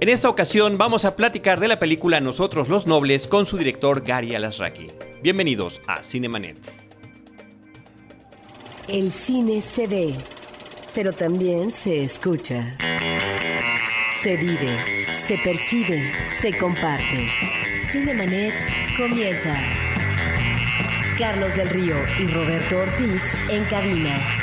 En esta ocasión vamos a platicar de la película Nosotros los Nobles con su director Gary Alasraki. Bienvenidos a Cinemanet. El cine se ve, pero también se escucha. Se vive, se percibe, se comparte. Cinemanet comienza. Carlos del Río y Roberto Ortiz en cabina.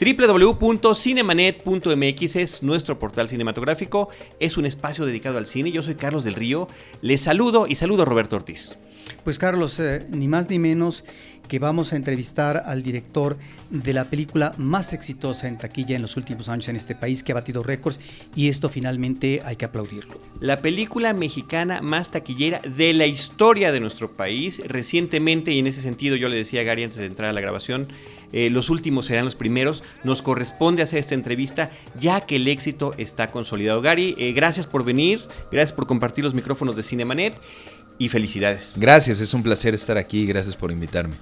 www.cinemanet.mx es nuestro portal cinematográfico, es un espacio dedicado al cine. Yo soy Carlos del Río, les saludo y saludo a Roberto Ortiz. Pues Carlos, eh, ni más ni menos que vamos a entrevistar al director de la película más exitosa en taquilla en los últimos años en este país, que ha batido récords, y esto finalmente hay que aplaudirlo. La película mexicana más taquillera de la historia de nuestro país, recientemente, y en ese sentido yo le decía a Gary antes de entrar a la grabación, eh, los últimos serán los primeros. Nos corresponde hacer esta entrevista ya que el éxito está consolidado. Gary, eh, gracias por venir, gracias por compartir los micrófonos de Cinemanet y felicidades. Gracias, es un placer estar aquí, gracias por invitarme.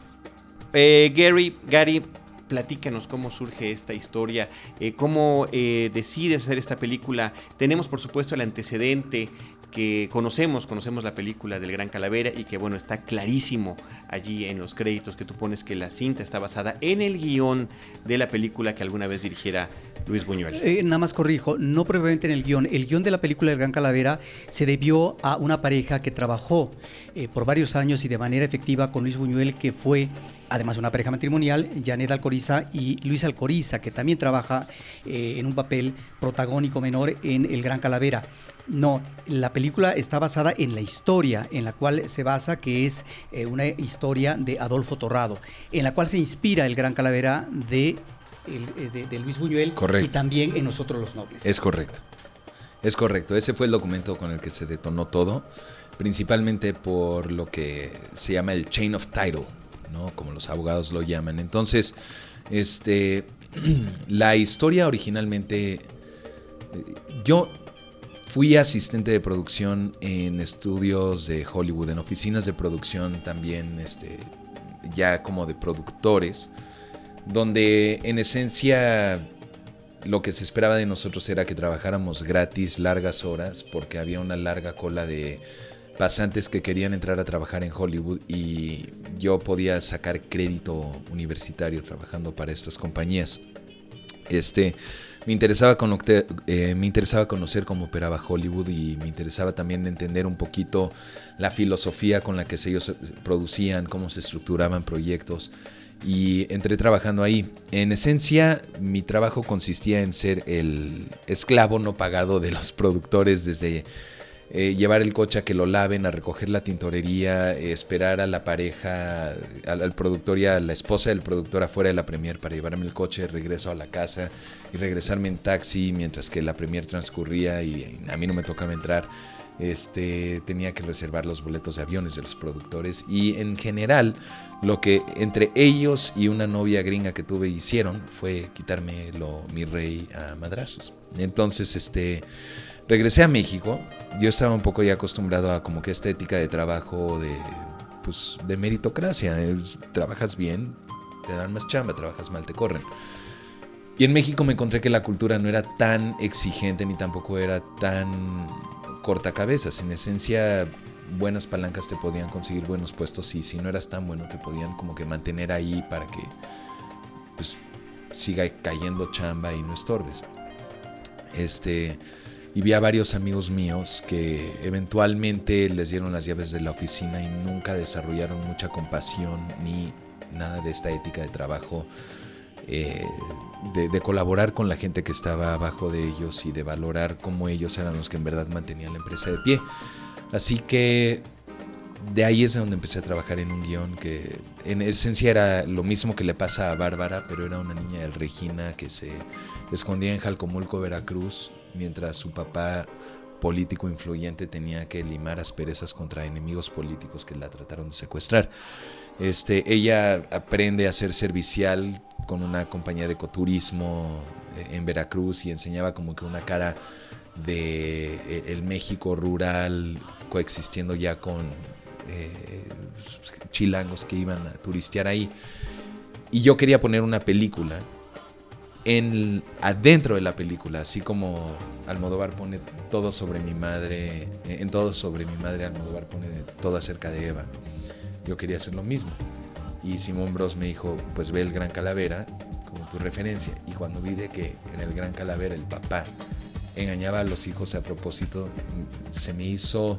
Eh, Gary, Gary, platícanos cómo surge esta historia, eh, cómo eh, decides hacer esta película. Tenemos, por supuesto, el antecedente que conocemos, conocemos la película del Gran Calavera y que bueno, está clarísimo allí en los créditos que tú pones que la cinta está basada en el guion de la película que alguna vez dirigiera Luis Buñuel. Eh, nada más corrijo, no probablemente en el guion. El guion de la película del Gran Calavera se debió a una pareja que trabajó eh, por varios años y de manera efectiva con Luis Buñuel, que fue además una pareja matrimonial, Janet Alcoriza y Luis Alcoriza, que también trabaja eh, en un papel protagónico menor en El Gran Calavera. No, la película está basada en la historia en la cual se basa, que es eh, una historia de Adolfo Torrado, en la cual se inspira el Gran Calavera de, el- eh, de- de Luis Buñuel Correcto. y también en Nosotros los Nobles. Es correcto. Es correcto. Ese fue el documento con el que se detonó todo, principalmente por lo que se llama el chain of title, ¿no? Como los abogados lo llaman. Entonces, este, la historia originalmente, eh, yo fui asistente de producción en estudios de Hollywood, en oficinas de producción también, este, ya como de productores, donde en esencia lo que se esperaba de nosotros era que trabajáramos gratis largas horas porque había una larga cola de pasantes que querían entrar a trabajar en Hollywood y yo podía sacar crédito universitario trabajando para estas compañías. Este, me interesaba, eh, me interesaba conocer cómo operaba Hollywood y me interesaba también entender un poquito la filosofía con la que ellos producían, cómo se estructuraban proyectos y entré trabajando ahí. En esencia, mi trabajo consistía en ser el esclavo no pagado de los productores desde eh, llevar el coche a que lo laven, a recoger la tintorería, eh, esperar a la pareja, al, productor y a la esposa del productor afuera de la premier para llevarme el coche, regreso a la casa y regresarme en taxi mientras que la premier transcurría y a mí no me tocaba entrar. Este, tenía que reservar los boletos de aviones de los productores y en general lo que entre ellos y una novia gringa que tuve hicieron fue quitarme mi rey a madrazos. Entonces, este, regresé a México. Yo estaba un poco ya acostumbrado a como que esta ética de trabajo de, pues, de meritocracia. Trabajas bien, te dan más chamba, trabajas mal, te corren. Y en México me encontré que la cultura no era tan exigente ni tampoco era tan cortacabezas. En esencia, buenas palancas te podían conseguir buenos puestos y si no eras tan bueno te podían como que mantener ahí para que pues siga cayendo chamba y no estorbes. Este y vi a varios amigos míos que eventualmente les dieron las llaves de la oficina y nunca desarrollaron mucha compasión ni nada de esta ética de trabajo eh, de, colaborar con la gente que estaba abajo de ellos y de valorar cómo ellos eran los que en verdad mantenían la empresa de pie. Así que de ahí es de donde empecé a trabajar en un guion que en esencia era lo mismo que le pasa a Bárbara, pero era una niña del Regina que se escondía en Jalcomulco, Veracruz, mientras su papá político influyente tenía que limar asperezas contra enemigos políticos que la trataron de secuestrar. Este, ella aprende a ser servicial con una compañía de ecoturismo en Veracruz y enseñaba como que una cara de eh, el México rural coexistiendo ya con eh, chilangos que iban a turistear ahí. Y yo quería poner una película en adentro de la película, así como Almodóvar pone todo sobre mi madre, en todo sobre mi madre Almodóvar pone todo acerca de Eva. Yo quería hacer lo mismo. Y Simón Bros me dijo, pues ve el Gran Calavera como tu referencia. Y cuando vi de que en el Gran Calavera el papá engañaba a los hijos a propósito, se me hizo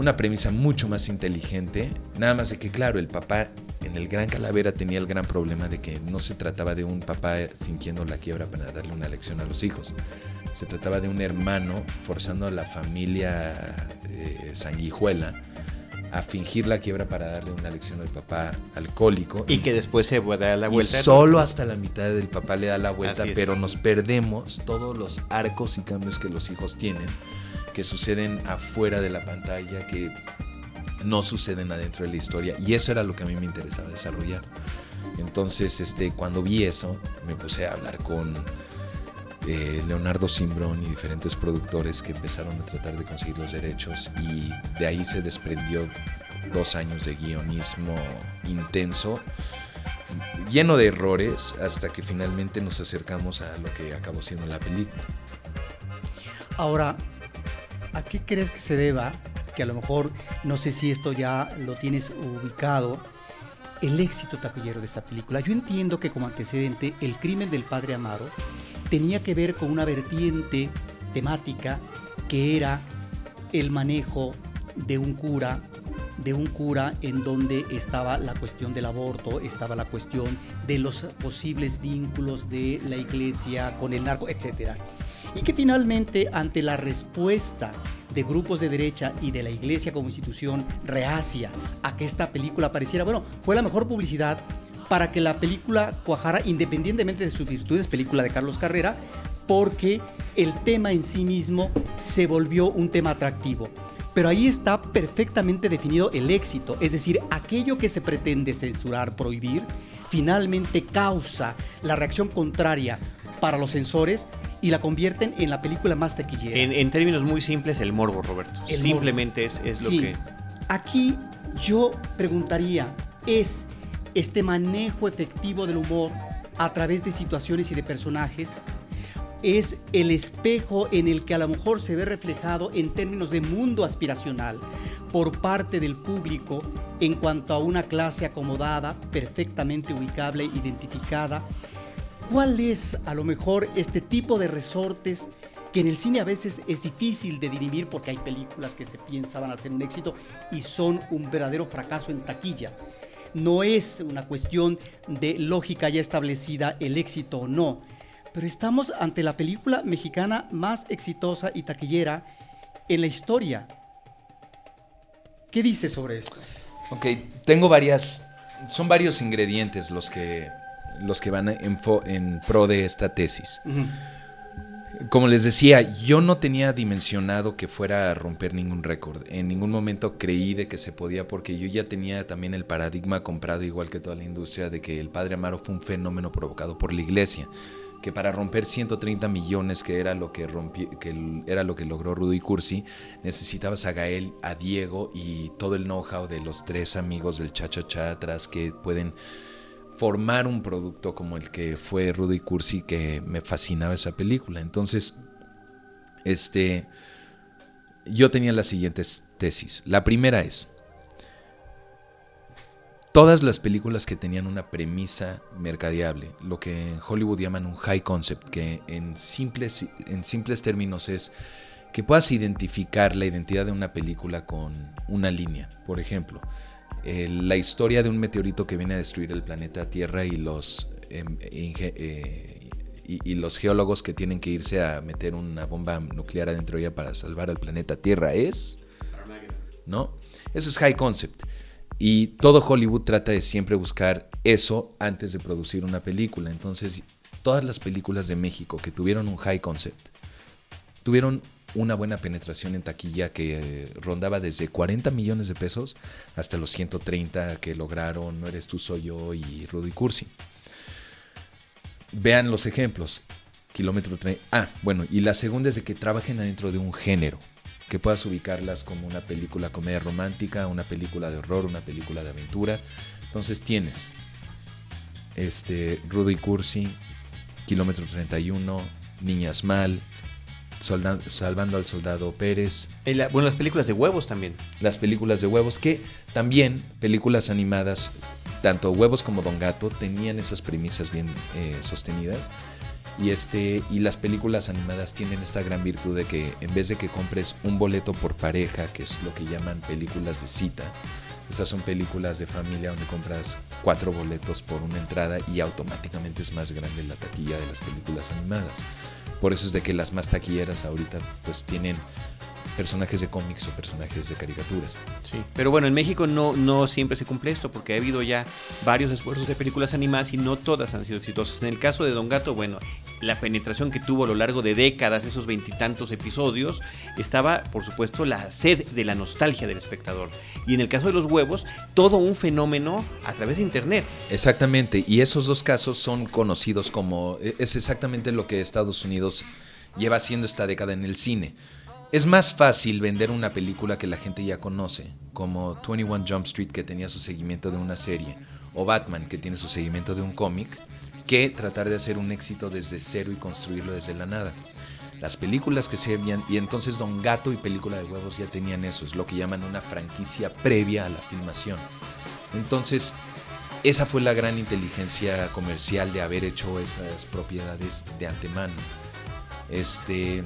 una premisa mucho más inteligente. Nada más de que, claro, el papá en el Gran Calavera tenía el gran problema de que no se trataba de un papá fingiendo la quiebra para darle una lección a los hijos. Se trataba de un hermano forzando a la familia eh, sanguijuela a fingir la quiebra para darle una lección al papá alcohólico. Y, que después se puede dar la vuelta. Y solo hasta la mitad del papá le da la vuelta, pero nos perdemos todos los arcos y cambios que los hijos tienen, que suceden afuera de la pantalla, que no suceden adentro de la historia. Y eso era lo que a mí me interesaba desarrollar. Entonces, este, cuando vi eso, me puse a hablar con eh, Leonardo Simbrón y diferentes productores que empezaron a tratar de conseguir los derechos y de ahí se desprendió dos años de guionismo intenso, lleno de errores, hasta que finalmente nos acercamos a lo que acabó siendo la película. Ahora, ¿a qué crees que se deba? Que a lo mejor, no sé si esto ya lo tienes ubicado, el éxito taquillero de esta película. Yo entiendo que como antecedente, el crimen del padre Amaro tenía que ver con una vertiente temática que era el manejo de un cura, de un cura en donde estaba la cuestión del aborto, estaba la cuestión de los posibles vínculos de la iglesia con el narco, etc. Y que finalmente ante la respuesta de grupos de derecha y de la iglesia como institución reacia a que esta película apareciera, bueno, fue la mejor publicidad para que la película cuajara independientemente de sus virtudes, película de Carlos Carrera, porque el tema en sí mismo se volvió un tema atractivo. Pero ahí está perfectamente definido el éxito, es decir, aquello que se pretende censurar, prohibir, finalmente causa la reacción contraria para los censores y la convierten en la película más taquillera. En, términos muy simples, el morbo, Roberto. Simplemente Es, es lo que... Aquí yo preguntaría, ¿es este manejo efectivo del humor a través de situaciones y de personajes es el espejo en el que a lo mejor se ve reflejado en términos de mundo aspiracional por parte del público en cuanto a una clase acomodada, perfectamente ubicable, identificada. ¿Cuál es a lo mejor este tipo de resortes que en el cine a veces es difícil de dirimir porque hay películas que se pensaban hacer un éxito y son un verdadero fracaso en taquilla? No es una cuestión de lógica ya establecida el éxito o no, pero estamos ante la película mexicana más exitosa y taquillera en la historia. ¿Qué dices sobre esto? Ok, tengo varias, son varios ingredientes los que, los que van en, en pro de esta tesis como les decía, yo no tenía dimensionado que fuera a romper ningún récord. En ningún momento creí de que se podía porque yo ya tenía también el paradigma comprado igual que toda la industria de que el Padre Amaro fue un fenómeno provocado por la iglesia, que para romper 130 millones que era lo que que era lo que logró Rudy Cursi, necesitabas a Gael, a Diego y todo el know-how de los tres amigos del cha cha cha atrás que pueden formar un producto como el que fue Rudy Cursi, que me fascinaba esa película. Entonces, este, yo tenía las siguientes tesis. La primera es, todas las películas que tenían una premisa mercadeable, lo que en Hollywood llaman un high concept, que en simples, en simples términos es que puedas identificar la identidad de una película con una línea. Por ejemplo, la historia de un meteorito que viene a destruir el planeta Tierra y los, em, eh, y, los geólogos que tienen que irse a meter una bomba nuclear adentro de ella para salvar al planeta Tierra es... ¿No? Eso es high concept. Y todo Hollywood trata de siempre buscar eso antes de producir una película. Entonces, todas las películas de México que tuvieron un high concept, tuvieron una buena penetración en taquilla que eh, rondaba desde 40 millones de pesos hasta los 130 que lograron No eres tú, soy yo y Rudy Cursi. Vean los ejemplos. Kilómetro 30. Ah, bueno, y la segunda es de que trabajen adentro de un género, que puedas ubicarlas como una película comedia romántica, una película de horror, una película de aventura. Entonces tienes este Rudy Cursi, Kilómetro 31, Niñas Mal, Solda- Salvando al Soldado Pérez, la- bueno, las películas de huevos también. las películas de huevos, que también películas animadas, tanto Huevos como Don Gato, tenían esas premisas bien eh, sostenidas. Y, este, y las películas animadas tienen esta gran virtud de que en vez de que compres un boleto por pareja, que es lo que llaman películas de cita, estas son películas de familia donde compras cuatro boletos por una entrada y automáticamente es más grande la taquilla de las películas animadas. Por eso es de que las más taquilleras ahorita pues tienen personajes de cómics o personajes de caricaturas. Sí. Pero bueno, en México no, no siempre se cumple esto porque ha habido ya varios esfuerzos de películas animadas y no todas han sido exitosas. En el caso de Don Gato, bueno, la penetración que tuvo a lo largo de décadas, esos veintitantos episodios, estaba, por supuesto, la sed de la nostalgia del espectador. Y en el caso de los huevos, todo un fenómeno a través de Internet. Exactamente, y esos dos casos son conocidos como... e, Es exactamente lo que Estados Unidos lleva haciendo esta década en el cine. Es más fácil vender una película que la gente ya conoce, como 21 Jump Street que tenía su seguimiento de una serie, o Batman que tiene su seguimiento de un cómic, que tratar de hacer un éxito desde cero y construirlo desde la nada. Las películas que se habían, y entonces Don Gato y Película de Huevos ya tenían eso, es lo que llaman una franquicia previa a la filmación. Entonces, esa fue la gran inteligencia comercial de haber hecho esas propiedades de antemano. Este.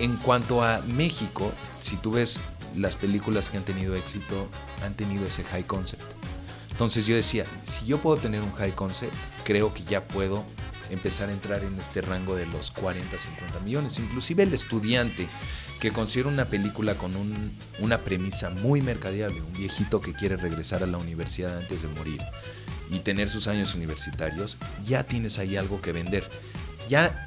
En cuanto a México, si tú ves las películas que han tenido éxito, han tenido ese high concept. Entonces yo decía, si yo puedo tener un high concept, creo que ya puedo empezar a entrar en este rango de los 40, 50 millones. Inclusive el estudiante que considera una película con un- una premisa muy mercadeable, un viejito que quiere regresar a la universidad antes de morir y tener sus años universitarios, ya tienes ahí algo que vender. Ya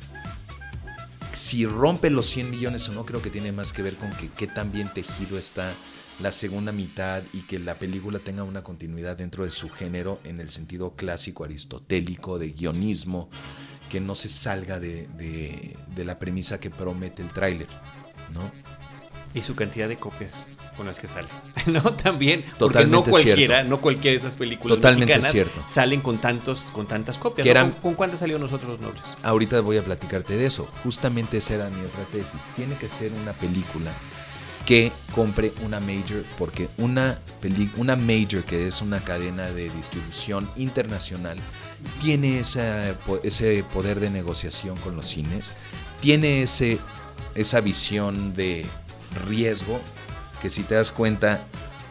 si rompe los 100 millones o no, creo que tiene más que ver con que qué tan bien tejido está la segunda mitad y que la película tenga una continuidad dentro de su género en el sentido clásico aristotélico de guionismo, que no se salga de, de- de la premisa que promete el tráiler, ¿no? Y su cantidad de copias con las que sale. ¿No? También. Porque Totalmente no cualquiera, cierto. no cualquiera de esas películas Totalmente mexicanas cierto. salen con tantos, con tantas copias. Que ¿no? eran- ¿Con, con cuántas salió nosotros los nobles? Ahorita voy a platicarte de eso. Justamente esa era mi otra tesis. Tiene que ser una película que compre una major, porque una, peli- una major, que es una cadena de distribución internacional, tiene esa ese poder de negociación con los cines, tiene ese, esa visión de riesgo, que si te das cuenta,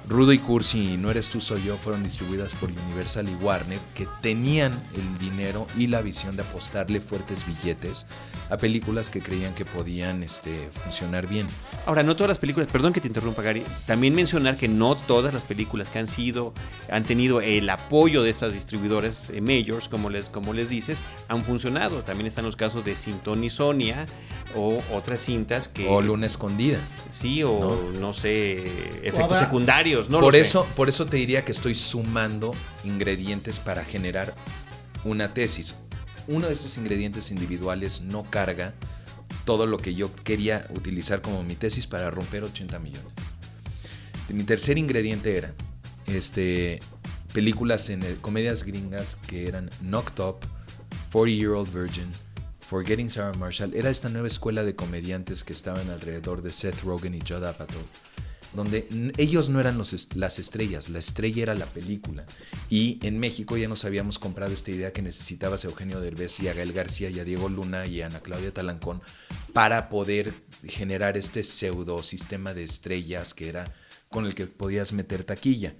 Rudo y Cursi y No Eres Tú Soy Yo fueron distribuidas por Universal y Warner, que tenían el dinero y la visión de apostarle fuertes billetes a películas que creían que podían este, funcionar bien. Ahora, no todas las películas, perdón que te interrumpa, Gary, también mencionar que no todas las películas que han sido, han tenido el apoyo de estas distribuidores eh, majors, como les, como les dices, han funcionado. También están los casos de Sintón y Sonia o otras cintas que... O Luna Escondida. Sí, o ¿no? no, sé, efectos habrá- no por, lo sé. eso, por eso te diría que estoy sumando ingredientes para generar una tesis. Uno de estos ingredientes individuales no carga todo lo que yo quería utilizar como mi tesis para romper 80 millones. Mi tercer ingrediente era este, películas en eh, comedias gringas que eran Knocked Up, 40 Year Old Virgin, Forgetting Sarah Marshall. Era esta nueva escuela de comediantes que estaban alrededor de Seth Rogen y Judd Apatow donde ellos no eran los las estrellas, la estrella era la película. Y en México ya nos habíamos comprado esta idea que necesitabas a Eugenio Derbez y a Gael García y a Diego Luna y a Ana Claudia Talancón para poder generar este pseudo sistema de estrellas que era con el que podías meter taquilla.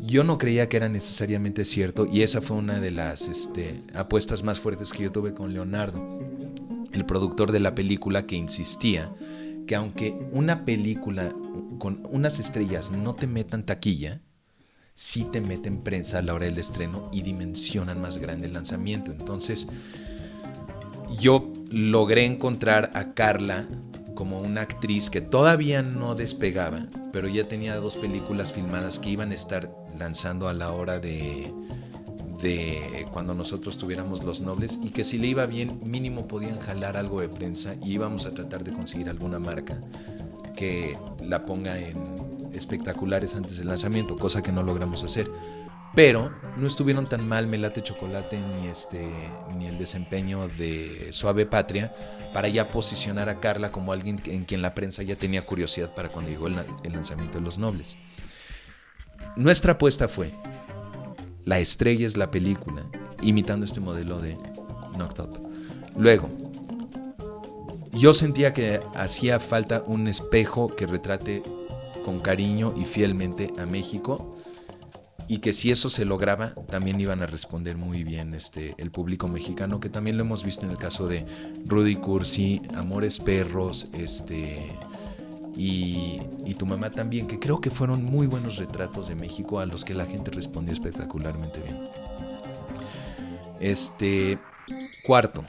Yo no creía que era necesariamente cierto y esa fue una de las este, apuestas más fuertes que yo tuve con Leonardo, el productor de la película que insistía que aunque una película con unas estrellas no te metan taquilla, sí te meten prensa a la hora del estreno y dimensionan más grande el lanzamiento. Entonces, yo logré encontrar a Carla como una actriz que todavía no despegaba, pero ya tenía dos películas filmadas que iban a estar lanzando a la hora de, de cuando nosotros tuviéramos los nobles y que si le iba bien mínimo podían jalar algo de prensa y íbamos a tratar de conseguir alguna marca que la ponga en espectaculares antes del lanzamiento, cosa que no logramos hacer. Pero no estuvieron tan mal Melate Chocolate ni, este, ni el desempeño de Suave Patria para ya posicionar a Carla como alguien en quien la prensa ya tenía curiosidad para cuando llegó el, el lanzamiento de Los Nobles. Nuestra apuesta fue, la estrella es la película, imitando este modelo de Knocked Up. Luego, yo sentía que hacía falta un espejo que retrate con cariño y fielmente a México y que si eso se lograba también iban a responder muy bien este el público mexicano que también lo hemos visto en el caso de Rudy Cursi, Amores Perros, este y, tu mamá también, que creo que fueron muy buenos retratos de México a los que la gente respondió espectacularmente bien. Este cuarto,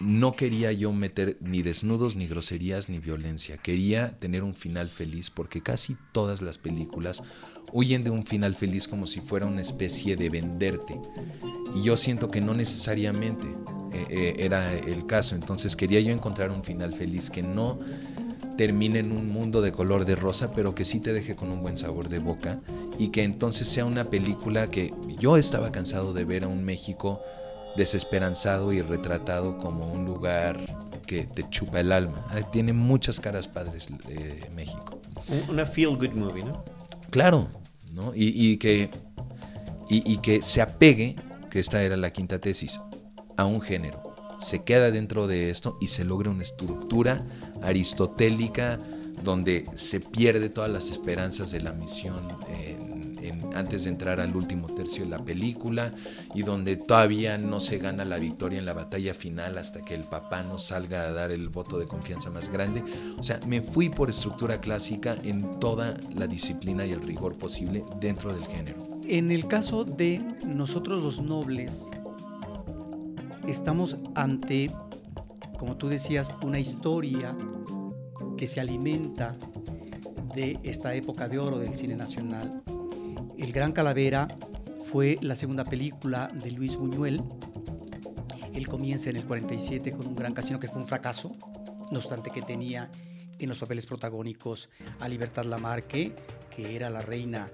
no quería yo meter ni desnudos, ni groserías, ni violencia. Quería tener un final feliz porque casi todas las películas huyen de un final feliz como si fuera una especie de venderte. Y yo siento que no necesariamente eh, eh, era el caso. Entonces quería yo encontrar un final feliz que no termine en un mundo de color de rosa, pero que sí te deje con un buen sabor de boca y que entonces sea una película que yo estaba cansado de ver a un México desesperanzado y retratado como un lugar que te chupa el alma. Tiene muchas caras padres eh, México. Una feel good movie, ¿no? Claro, ¿no? Y, que, y, que se apegue, que esta era la quinta tesis, a un género. Se queda dentro de esto y se logra una estructura aristotélica donde se pierde todas las esperanzas de la misión. Antes de entrar al último tercio de la película y donde todavía no se gana la victoria en la batalla final hasta que el papá nos salga a dar el voto de confianza más grande. O sea, me fui por estructura clásica en toda la disciplina y el rigor posible dentro del género. En el caso de nosotros los nobles, estamos ante, como tú decías, una historia que se alimenta de esta época de oro del cine nacional el Gran Calavera fue la segunda película de Luis Buñuel. Él comienza en el 47 con un gran casino que fue un fracaso, no obstante que tenía en los papeles protagónicos a Libertad Lamarque, que era la reina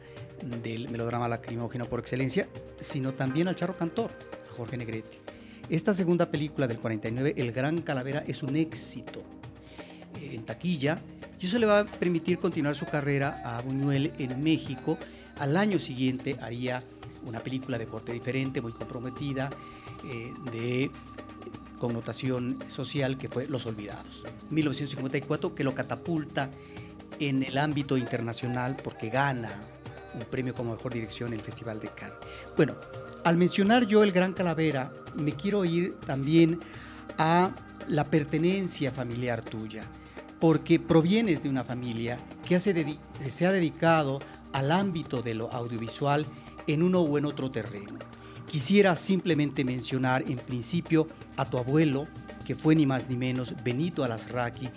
del melodrama lacrimógeno por excelencia, sino también al Charro Cantor, a Jorge Negrete. Esta segunda película del 49, El Gran Calavera, es un éxito eh, en taquilla y eso le va a permitir continuar su carrera a Buñuel en México al año siguiente haría una película de corte diferente, muy comprometida, eh, de connotación social, que fue Los Olvidados. 1954, que lo catapulta en el ámbito internacional porque gana un premio como mejor dirección en el Festival de Cannes. Bueno, al mencionar yo el Gran Calavera, me quiero ir también a la pertenencia familiar tuya, porque provienes de una familia que se ha dedicado al ámbito de lo audiovisual en uno o en otro terreno. Quisiera simplemente mencionar en principio a tu abuelo, que fue ni más ni menos Benito Alasraqui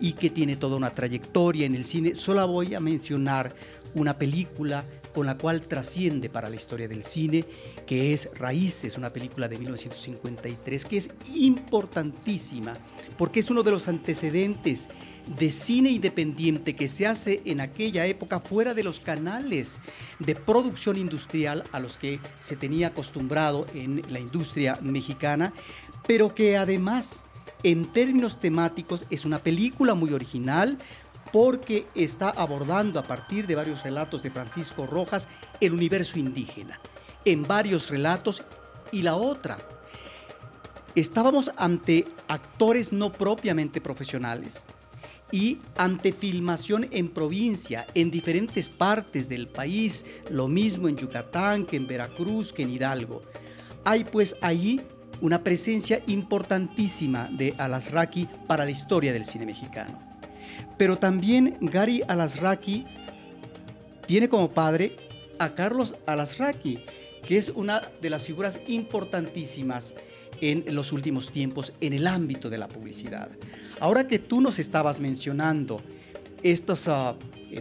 y que tiene toda una trayectoria en el cine. Solo voy a mencionar una película con la cual trasciende para la historia del cine, que es Raíces, una película de 1953, que es importantísima, porque es uno de los antecedentes de cine independiente que se hace en aquella época fuera de los canales de producción industrial a los que se tenía acostumbrado en la industria mexicana, pero que además en términos temáticos es una película muy original porque está abordando a partir de varios relatos de Francisco Rojas el universo indígena, en varios relatos y la otra. Estábamos ante actores no propiamente profesionales, y ante filmación en provincia, en diferentes partes del país, lo mismo en Yucatán que en Veracruz, que en Hidalgo. Hay pues allí una presencia importantísima de Alasraqui para la historia del cine mexicano. Pero también Gary Alasraqui tiene como padre a Carlos Alasraqui, que es una de las figuras importantísimas en los últimos tiempos en el ámbito de la publicidad. Ahora que tú nos estabas mencionando estas ah,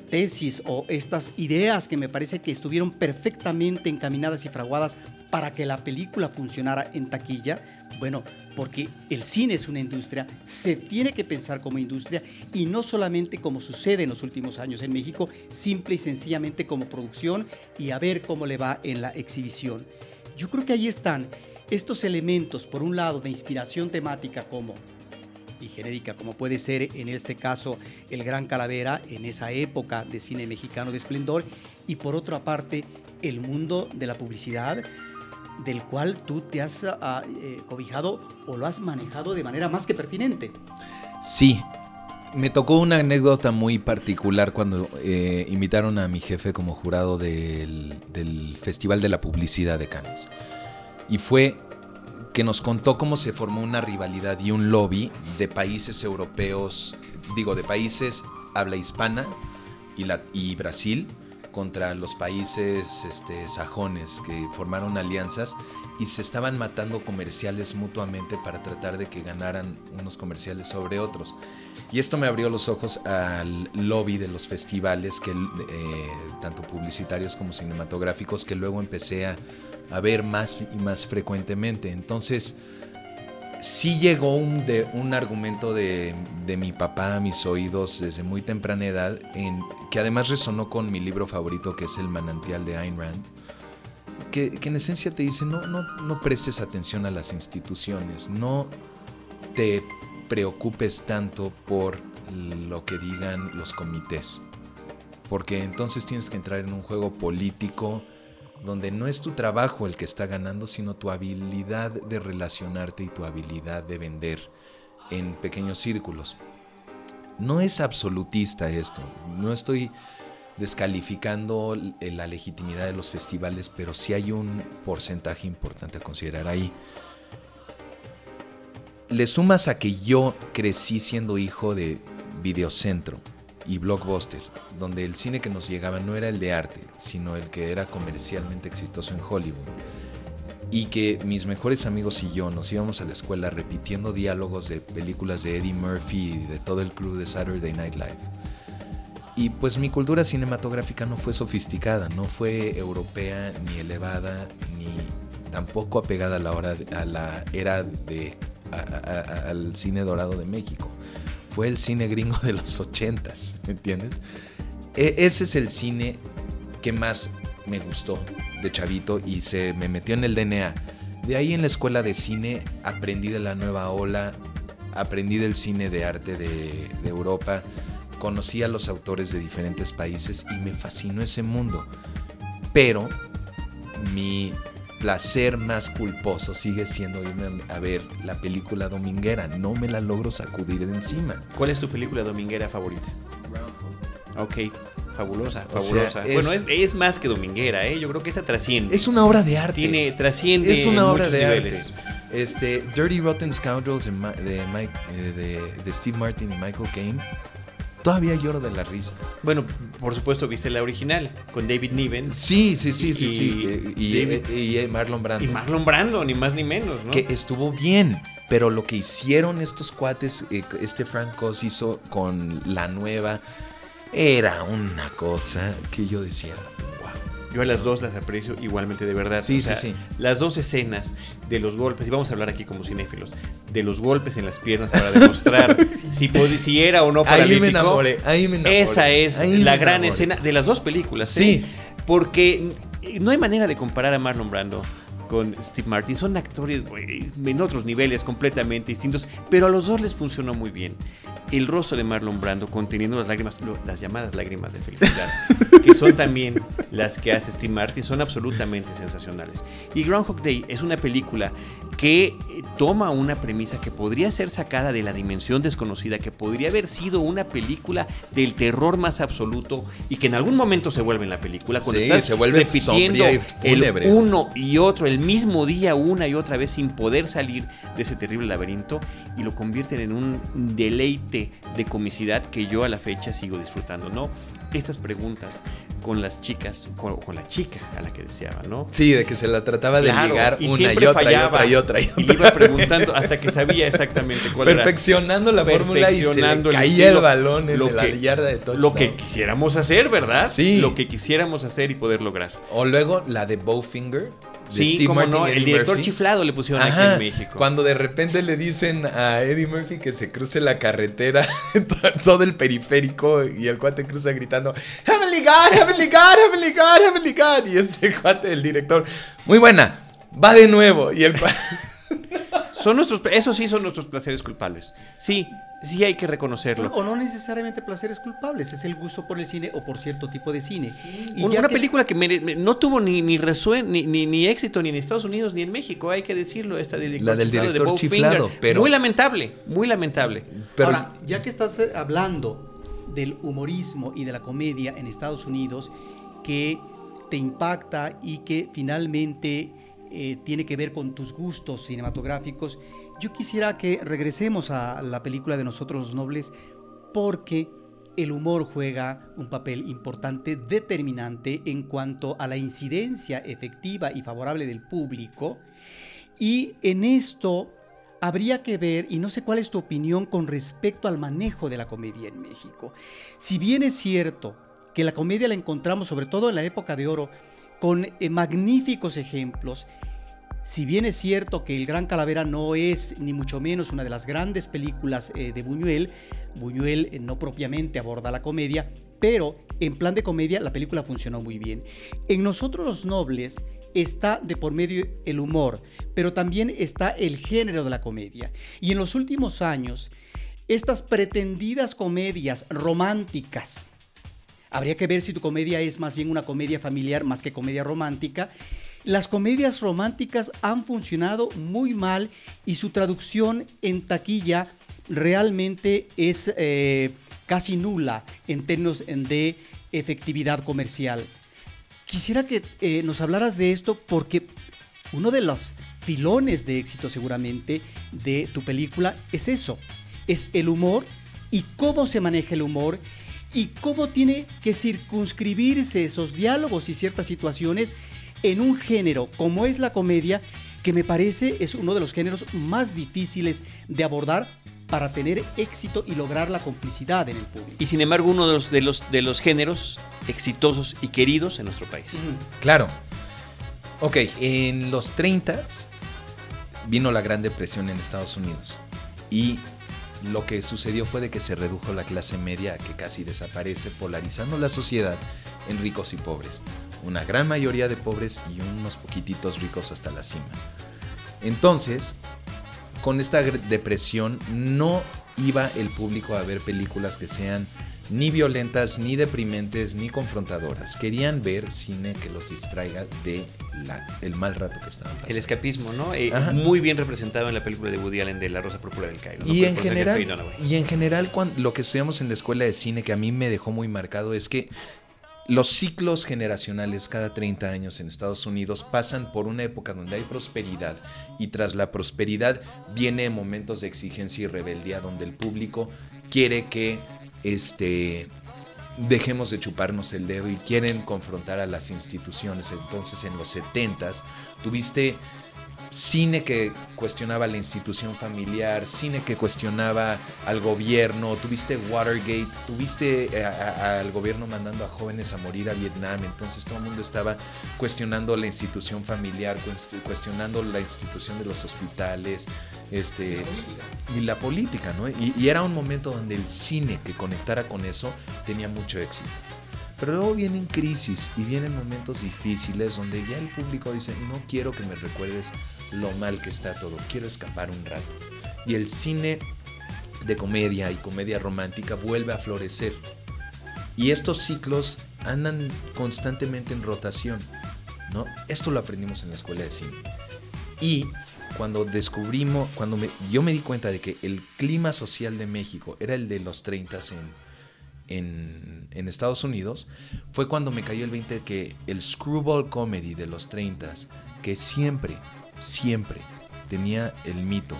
tesis o estas ideas que me parece que estuvieron perfectamente encaminadas y fraguadas para que la película funcionara en taquilla? Bueno, porque el cine es una industria, se tiene que pensar como industria y no solamente como sucede en los últimos años en México, simple y sencillamente como producción y a ver cómo le va en la exhibición. Yo creo que ahí están estos elementos, por un lado, de inspiración temática como y genérica, como puede ser en este caso El Gran Calavera, en esa época de cine mexicano de esplendor, y por otra parte, el mundo de la publicidad, del cual tú te has ah, eh, cobijado o lo has manejado de manera más que pertinente. Sí, me tocó una anécdota muy particular cuando eh, invitaron a mi jefe como jurado del, del Festival de la Publicidad de Cannes. Y fue que nos contó cómo se formó una rivalidad y un lobby de países europeos, digo, de países habla hispana y, la, y Brasil contra los países este, sajones que formaron alianzas y se estaban matando comerciales mutuamente para tratar de que ganaran unos comerciales sobre otros. Y esto me abrió los ojos al lobby de los festivales, que, eh, tanto publicitarios como cinematográficos, que luego empecé a, a ver más y más frecuentemente. Entonces, sí llegó un, de, un argumento de, de, mi papá a mis oídos desde muy temprana edad, en, que además resonó con mi libro favorito, que es El manantial de Ayn Rand, que, en esencia te dice, no, no, no prestes atención a las instituciones, no te preocupes tanto por lo que digan los comités, porque entonces tienes que entrar en un juego político, donde no es tu trabajo el que está ganando, sino tu habilidad de relacionarte y tu habilidad de vender en pequeños círculos. No es absolutista esto, no estoy descalificando la legitimidad de los festivales, pero sí hay un porcentaje importante a considerar ahí. Le sumas a que yo crecí siendo hijo de Videocentro, y Blockbuster, donde el cine que nos llegaba no era el de arte, sino el que era comercialmente exitoso en Hollywood. Y que mis mejores amigos y yo nos íbamos a la escuela repitiendo diálogos de películas de Eddie Murphy y de todo el crew de Saturday Night Live. Y pues mi cultura cinematográfica no fue sofisticada, no fue europea ni elevada, ni tampoco apegada a la, hora a la era de, al cine dorado de México fue el cine gringo de los ochentas, ¿entiendes? E, ese es el cine que más me gustó de chavito y se me metió en el DNA. De ahí en la escuela de cine aprendí de la nueva ola, aprendí del cine de arte de Europa, conocí a los autores de diferentes países y me fascinó ese mundo. Pero mi placer más culposo sigue siendo irme a ver la película dominguera. No me la logro sacudir de encima. ¿Cuál es tu película dominguera favorita? Ok, fabulosa, fabulosa. bueno, es, más que dominguera, ¿eh? Yo creo que esa trasciende. Es una obra de arte. Tiene, trasciende. Es una obra de arte. Este, Dirty Rotten Scoundrels de, Mike, eh, de Steve Martin y Michael Caine Todavía lloro de la risa. Bueno, por supuesto viste la original con David Niven. Sí, sí, sí, sí, sí. Y, Marlon Brando. Y Marlon Brando, ni más ni menos, ¿no? Que estuvo bien, pero lo que hicieron estos cuates, eh, este Frank hizo con la nueva, era una cosa que yo decía, yo a las dos las aprecio igualmente de verdad. Sí, sí, sí. Las dos escenas de los golpes, y vamos a hablar aquí como cinéfilos, de los golpes en las piernas para demostrar si, si era o no paralítico. Ahí me enamoré, ahí me enamoré. Esa es la gran escena de las dos películas. ¿eh? Sí. Porque no hay manera de comparar a Marlon Brando con Steve Martin. Son actores en otros niveles completamente distintos, pero a los dos les funcionó muy bien el rostro de Marlon Brando conteniendo las lágrimas, las llamadas lágrimas de felicidad, que son también las que hace Steve Martin, son absolutamente sensacionales. Y Groundhog Day es una película que toma una premisa que podría ser sacada de la dimensión desconocida, que podría haber sido una película del terror más absoluto y que en algún momento se vuelve en la película cuando estás se vuelve repitiendo el uno y otro el mismo día una y otra vez sin poder salir de ese terrible laberinto y lo convierten en un deleite de comicidad que yo a la fecha sigo disfrutando, ¿no? estas preguntas con las chicas, con, con la chica a la que deseaba, ¿no? Sí, de que se la trataba de Claro, ligar y una y otra, y otra y otra y Y le otra. iba preguntando hasta que sabía exactamente cuál era. Perfeccionando la fórmula y se le el caía estilo, el balón en lo la que- yarda de touchdown. Lo que quisiéramos hacer, ¿verdad? Sí. Lo que quisiéramos hacer y poder lograr. O luego la de Bowfinger. Sí, como no, el director Murphy. chiflado le pusieron aquí Ajá, en México. Cuando de repente le dicen a Eddie Murphy que se cruce la carretera, to- todo el periférico, y el cuate cruza gritando, Heavenly God, Heavenly God, Heavenly God, Heavenly God. Y este cuate, el director, muy buena, va de nuevo. Y el cuate, Son nuestros, eso sí son nuestros placeres culpables. Sí, sí hay que reconocerlo. O no necesariamente placeres culpables, es el gusto por el cine o por cierto tipo de cine. Y Una ya una que- película que me- no tuvo ni ni, resue- ni, ni, ni éxito ni en Estados Unidos ni en México, hay que decirlo, esta director La del chiflado de director Bowfinger. chiflado, pero- Muy lamentable, muy lamentable. pero Ahora, ya que estás eh, hablando del humorismo y de la comedia en Estados Unidos, que te impacta y que finalmente eh, tiene que ver con tus gustos cinematográficos, yo quisiera que regresemos a la película de Nosotros los Nobles porque el humor juega un papel importante, determinante en cuanto a la incidencia efectiva y favorable del público. Y en esto habría que ver, y no sé cuál es tu opinión con respecto al manejo de la comedia en México. Si bien es cierto que la comedia la encontramos sobre todo en la época de oro con eh, magníficos ejemplos, si bien es cierto que El Gran Calavera no es ni mucho menos una de las grandes películas eh, de Buñuel, Buñuel eh, no propiamente aborda la comedia, pero en plan de comedia la película funcionó muy bien. En Nosotros los Nobles está de por medio el humor, pero también está el género de la comedia. Y en los últimos años, estas pretendidas comedias románticas, Habría que ver si tu comedia es más bien una comedia familiar más que comedia romántica. Las comedias románticas han funcionado muy mal y su traducción en taquilla realmente es eh, casi nula en términos de efectividad comercial. Quisiera que eh, nos hablaras de esto porque uno de los filones de éxito seguramente de tu película es eso, es el humor y cómo se maneja el humor y cómo tiene que circunscribirse esos diálogos y ciertas situaciones en un género como es la comedia, que me parece es uno de los géneros más difíciles de abordar para tener éxito y lograr la complicidad en el público. Y sin embargo, uno de los, de los, de los géneros exitosos y queridos en nuestro país. Claro. Ok, en los 30 vino la Gran Depresión en Estados Unidos. Y lo que sucedió fue de que se redujo la clase media que casi desaparece, polarizando la sociedad en ricos y pobres. Una gran mayoría de pobres y unos poquititos ricos hasta la cima. Entonces, con esta depresión no iba el público a ver películas que sean ni violentas, ni deprimentes, ni confrontadoras. Querían ver cine que los distraiga de la- el mal rato que estaban El pasando. escapismo, ¿no? Eh, muy bien representado en la película de Woody Allen de La Rosa Púrpura del Cairo. Y en general, y en general lo que estudiamos en la escuela de cine que a mí me dejó muy marcado es que los ciclos generacionales cada 30 años en Estados Unidos pasan por una época donde hay prosperidad y tras la prosperidad viene momentos de exigencia y rebeldía donde el público quiere que este dejemos de chuparnos el dedo y quieren confrontar a las instituciones. Entonces en los 70s tuviste cine que cuestionaba la institución familiar, cine que cuestionaba al gobierno, tuviste Watergate, tuviste eh, a- a- al gobierno mandando a jóvenes a morir a Vietnam, entonces todo el mundo estaba cuestionando la institución familiar, cuest- cuestionando la institución de los hospitales, este y la política, ¿no? Y, y era un momento donde el cine que conectara con eso tenía mucho éxito. Pero luego vienen crisis y vienen momentos difíciles donde ya el público dice, no quiero que me recuerdes lo mal que está todo, quiero escapar un rato. Y el cine de comedia y comedia romántica vuelve a florecer. Y estos ciclos andan constantemente en rotación, ¿no? Esto lo aprendimos en la escuela de cine. Y cuando descubrimos, cuando yo me di cuenta de que el clima social de México era el de los 30 en, en, Estados Unidos, fue cuando me cayó el 20 de que el screwball comedy de los 30 que siempre, siempre tenía el mito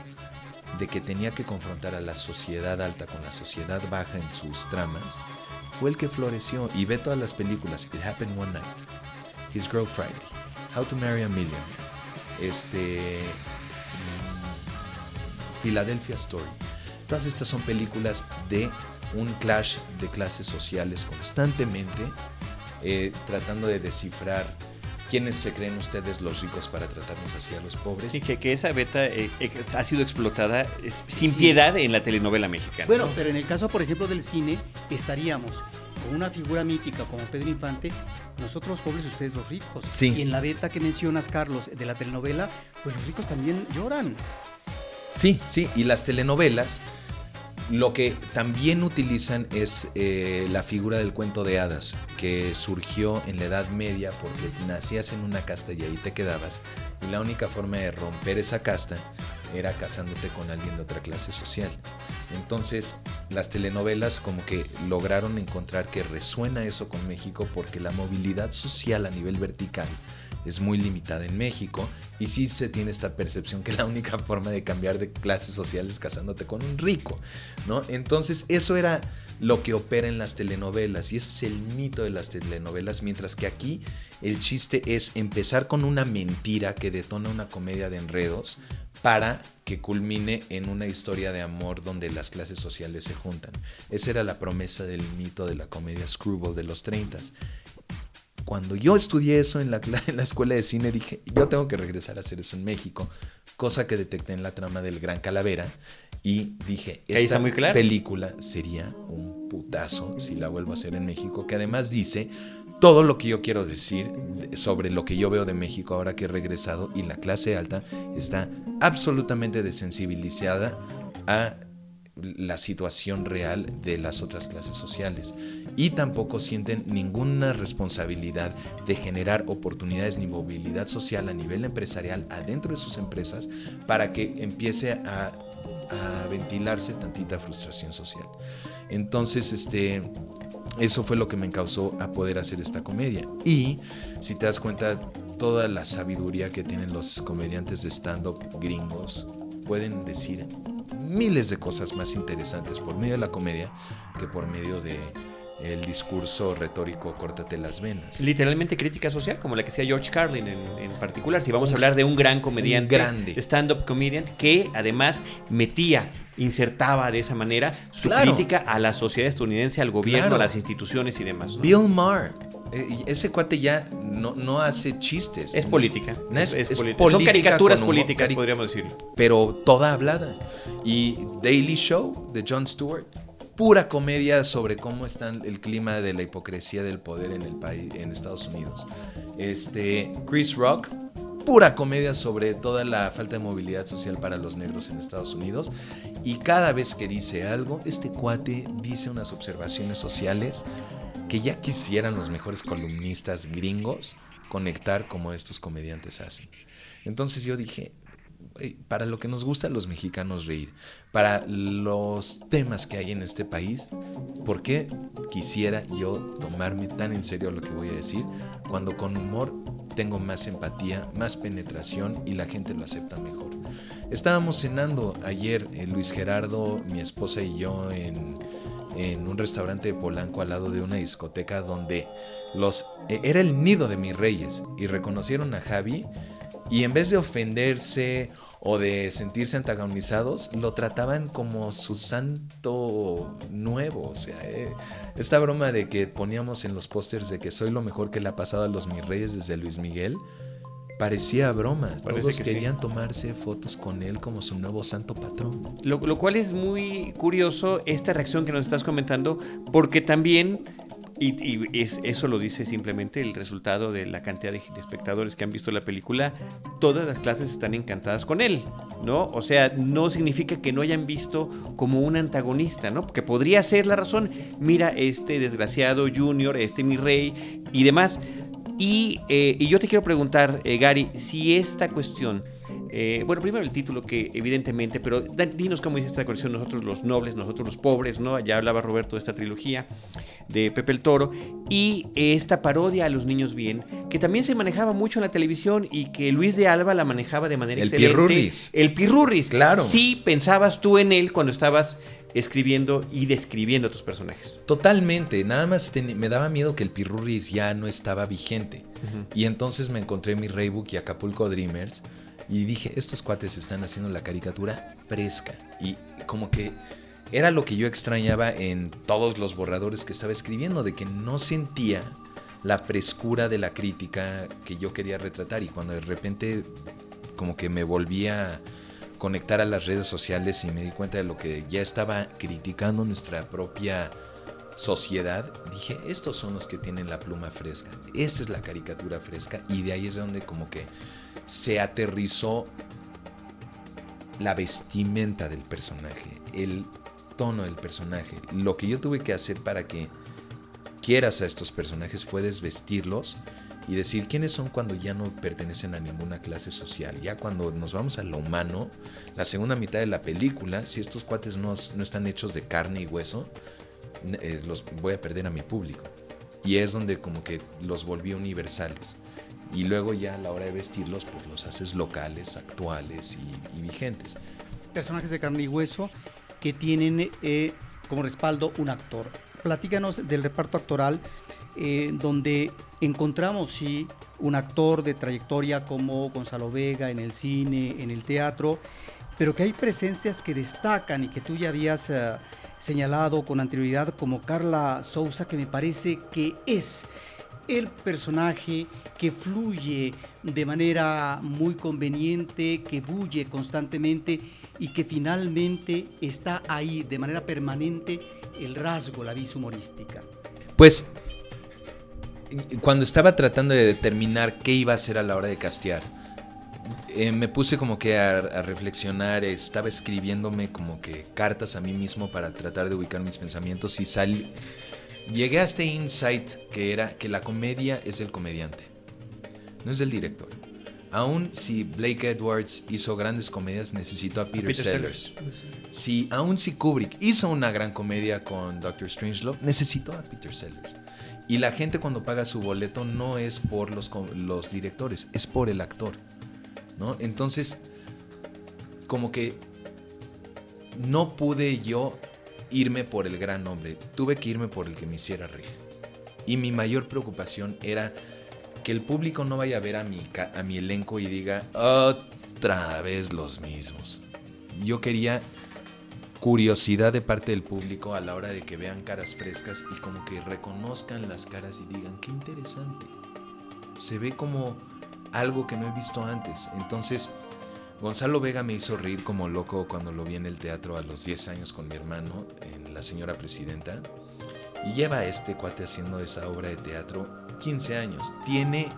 de que tenía que confrontar a la sociedad alta con la sociedad baja en sus tramas, fue el que floreció. Y ve todas las películas. It Happened One Night. His Girl Friday. How to Marry a Millionaire. Este. mm, Philadelphia Story. Todas estas son películas de un clash de clases sociales constantemente, eh, tratando de descifrar quiénes se creen ustedes los ricos para tratarnos así a los pobres. Sí, que, que esa beta eh, ha sido explotada es- sin Sí. piedad en la telenovela mexicana. Bueno, ¿no? pero en el caso, por ejemplo, del cine, estaríamos con una figura mítica como Pedro Infante, nosotros los pobres, ustedes los ricos. Sí. Y en la beta que mencionas, Carlos, de la telenovela, pues los ricos también lloran. Sí, sí, y las telenovelas lo que también utilizan es eh, la figura del cuento de hadas, que surgió en la Edad Media porque nacías en una casta y ahí te quedabas, y la única forma de romper esa casta era casándote con alguien de otra clase social. Entonces, las telenovelas como que lograron encontrar que resuena eso con México porque la movilidad social a nivel vertical es muy limitada en México y sí se tiene esta percepción que la única forma de cambiar de clase social es casándote con un rico, ¿no? Entonces eso era lo que opera en las telenovelas y ese es el mito de las telenovelas, mientras que aquí el chiste es empezar con una mentira que detona una comedia de enredos para que culmine en una historia de amor donde las clases sociales se juntan. Esa era la promesa del mito de la comedia Screwball de los 30 cuando yo estudié eso en la, cla- en la escuela de cine, dije, yo tengo que regresar a hacer eso en México, cosa que detecté en la trama del Gran Calavera y dije, esta está muy claro. película sería un putazo si la vuelvo a hacer en México, que además dice todo lo que yo quiero decir de- sobre lo que yo veo de México ahora que he regresado y la clase alta está absolutamente desensibilizada a la situación real de las otras clases sociales y tampoco sienten ninguna responsabilidad de generar oportunidades ni movilidad social a nivel empresarial adentro de sus empresas para que empiece a, a ventilarse tantita frustración social. Entonces, este, eso fue lo que me causó a poder hacer esta comedia. Y si te das cuenta, toda la sabiduría que tienen los comediantes de stand-up gringos pueden decir miles de cosas más interesantes por medio de la comedia que por medio de el discurso retórico córtate las venas. Literalmente crítica social, como la que hacía George Carlin en, en particular. Si vamos a hablar de un gran comediante, grande. stand-up comedian, que además metía, insertaba de esa manera su Claro. crítica a la sociedad estadounidense, al gobierno, Claro. a las instituciones y demás. ¿no? Bill Maher, eh, ese cuate ya no, no hace chistes. Es política. No, es- es política. política Son caricaturas políticas, cari- podríamos decirlo. pero toda hablada. Y Daily Show de Jon Stewart, pura comedia sobre cómo está el clima de la hipocresía del poder en el país, en Estados Unidos. Este, Chris Rock, pura comedia sobre toda la falta de movilidad social para los negros en Estados Unidos. Y cada vez que dice algo, este cuate dice unas observaciones sociales que ya quisieran los mejores columnistas gringos conectar como estos comediantes hacen. Entonces yo dije, "Güey, para lo que nos gusta a los mexicanos reír, para los temas que hay en este país, ¿por qué quisiera yo tomarme tan en serio lo que voy a decir cuando con humor tengo más empatía, más penetración y la gente lo acepta mejor? Estábamos cenando ayer, eh, Luis Gerardo, mi esposa y yo en, en un restaurante de Polanco al lado de una discoteca donde los eh, era el nido de mis reyes y reconocieron a Javi y en vez de ofenderse o de sentirse antagonizados, lo trataban como su santo nuevo. O sea, eh, esta broma de que poníamos en los pósters de que soy lo mejor que le ha pasado a los mis reyes desde Luis Miguel, parecía broma. Parece Todos que sí. querían tomarse fotos con él como su nuevo santo patrón. Lo, lo cual es muy curioso esta reacción que nos estás comentando, porque también, y, es, eso lo dice simplemente el resultado de la cantidad de, espectadores que han visto la película, todas las clases están encantadas con él, ¿no? O sea, no significa que no hayan visto como un antagonista, ¿no? Porque podría ser la razón, mira, este desgraciado Junior, este mi rey y demás. Y, eh, y yo te quiero preguntar, eh, Gary, si esta cuestión, eh, bueno, primero el título que evidentemente, pero dinos cómo dice esta cuestión, nosotros los nobles, nosotros los pobres, ¿no? Ya hablaba Roberto de esta trilogía de Pepe el Toro, y esta parodia a los niños bien, que también se manejaba mucho en la televisión y que Luis de Alba la manejaba de manera El excelente. Pirurris. El Pirurris. Claro. Sí, pensabas tú en él cuando estabas escribiendo y describiendo a tus personajes. Totalmente, nada más me daba miedo que el Pirurris ya no estaba vigente. Y entonces me encontré mi Raybook y Acapulco Dreamers y dije, estos cuates están haciendo la caricatura fresca. Y como que era lo que yo extrañaba en todos los borradores que estaba escribiendo, de que no sentía la frescura de la crítica que yo quería retratar. Y cuando de repente como que me volvía conectar a las redes sociales y me di cuenta de lo que ya estaba criticando nuestra propia sociedad, dije, estos son los que tienen la pluma fresca, esta es la caricatura fresca y de ahí es donde como que se aterrizó la vestimenta del personaje, el tono del personaje. Lo que yo tuve que hacer para que quieras a estos personajes fue desvestirlos y decir quiénes son cuando ya no pertenecen a ninguna clase social. Ya cuando nos vamos a lo humano, la segunda mitad de la película, si estos cuates no, están hechos de carne y hueso, eh, los voy a perder a mi público. Y es donde como que los volví universales. Y luego ya a la hora de vestirlos, pues los haces locales, actuales y, vigentes. Personajes de carne y hueso que tienen eh, como respaldo un actor. Platícanos del reparto actoral, eh, donde encontramos sí un actor de trayectoria como Gonzalo Vega en el cine, en el teatro, pero que hay presencias que destacan y que tú ya habías eh, señalado con anterioridad como Carla Sousa, que me parece que es el personaje que fluye de manera muy conveniente, que bulle constantemente y que finalmente está ahí de manera permanente el rasgo, la vis humorística. Pues cuando estaba tratando de determinar qué iba a hacer a la hora de castear, eh, me puse como que a, a, reflexionar, estaba escribiéndome como que cartas a mí mismo para tratar de ubicar mis pensamientos y salí llegué a este insight que era que la comedia es del comediante, no es del director. Aún si Blake Edwards hizo grandes comedias, necesitó a Peter, Sellers. Si, aún si Kubrick hizo una gran comedia con Doctor Strangelove, necesitó a Peter Sellers. Y la gente cuando paga su boleto no es por los, los directores, es por el actor. ¿no? Entonces, como que no pude yo irme por el gran nombre, tuve que irme por el que me hiciera reír. Y mi mayor preocupación era que el público no vaya a ver a mi, a mi elenco y diga, otra vez los mismos. Yo quería curiosidad de parte del público a la hora de que vean caras frescas y como que reconozcan las caras y digan, qué interesante. Se ve como algo que no he visto antes. Entonces, Gonzalo Vega me hizo reír como loco cuando lo vi en el teatro a los 10 años con mi hermano, en La Señora Presidenta. Y lleva a este cuate haciendo esa obra de teatro 15 años. Tiene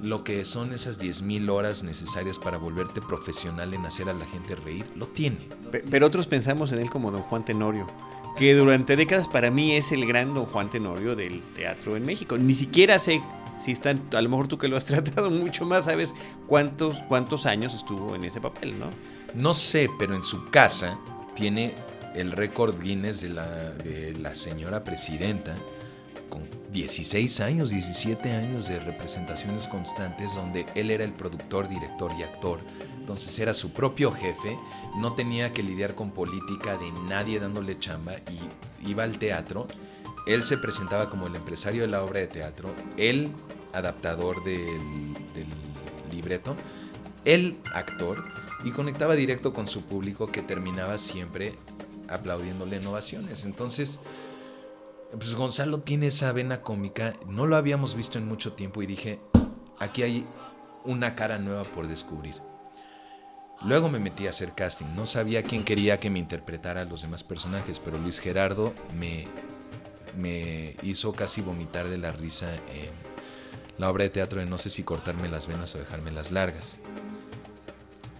lo que son esas 10.000 horas necesarias para volverte profesional en hacer a la gente reír. Lo tiene. Pero otros pensamos en él como don Juan Tenorio que durante décadas para mí es el gran don Juan Tenorio del teatro en México. Ni siquiera sé si están, a lo mejor tú que lo has tratado mucho más, sabes cuántos, cuántos años estuvo en ese papel, ¿no? No sé, pero en su casa tiene el récord Guinness de la, de la señora presidenta con 16 años, 17 años de representaciones constantes donde él era el productor, director y actor. Entonces era su propio jefe, no tenía que lidiar con política de nadie dándole chamba y iba al teatro él se presentaba como el empresario de la obra de teatro, el adaptador del, libreto, el actor, y conectaba directo con su público que terminaba siempre aplaudiéndole innovaciones. Entonces, pues Gonzalo tiene esa vena cómica, no lo habíamos visto en mucho tiempo y dije, aquí hay una cara nueva por descubrir. Luego me metí a hacer casting, no sabía quién quería que me interpretara a los demás personajes, pero Luis Gerardo me me hizo casi vomitar de la risa en la obra de teatro de no sé si cortarme las venas o dejarme las largas.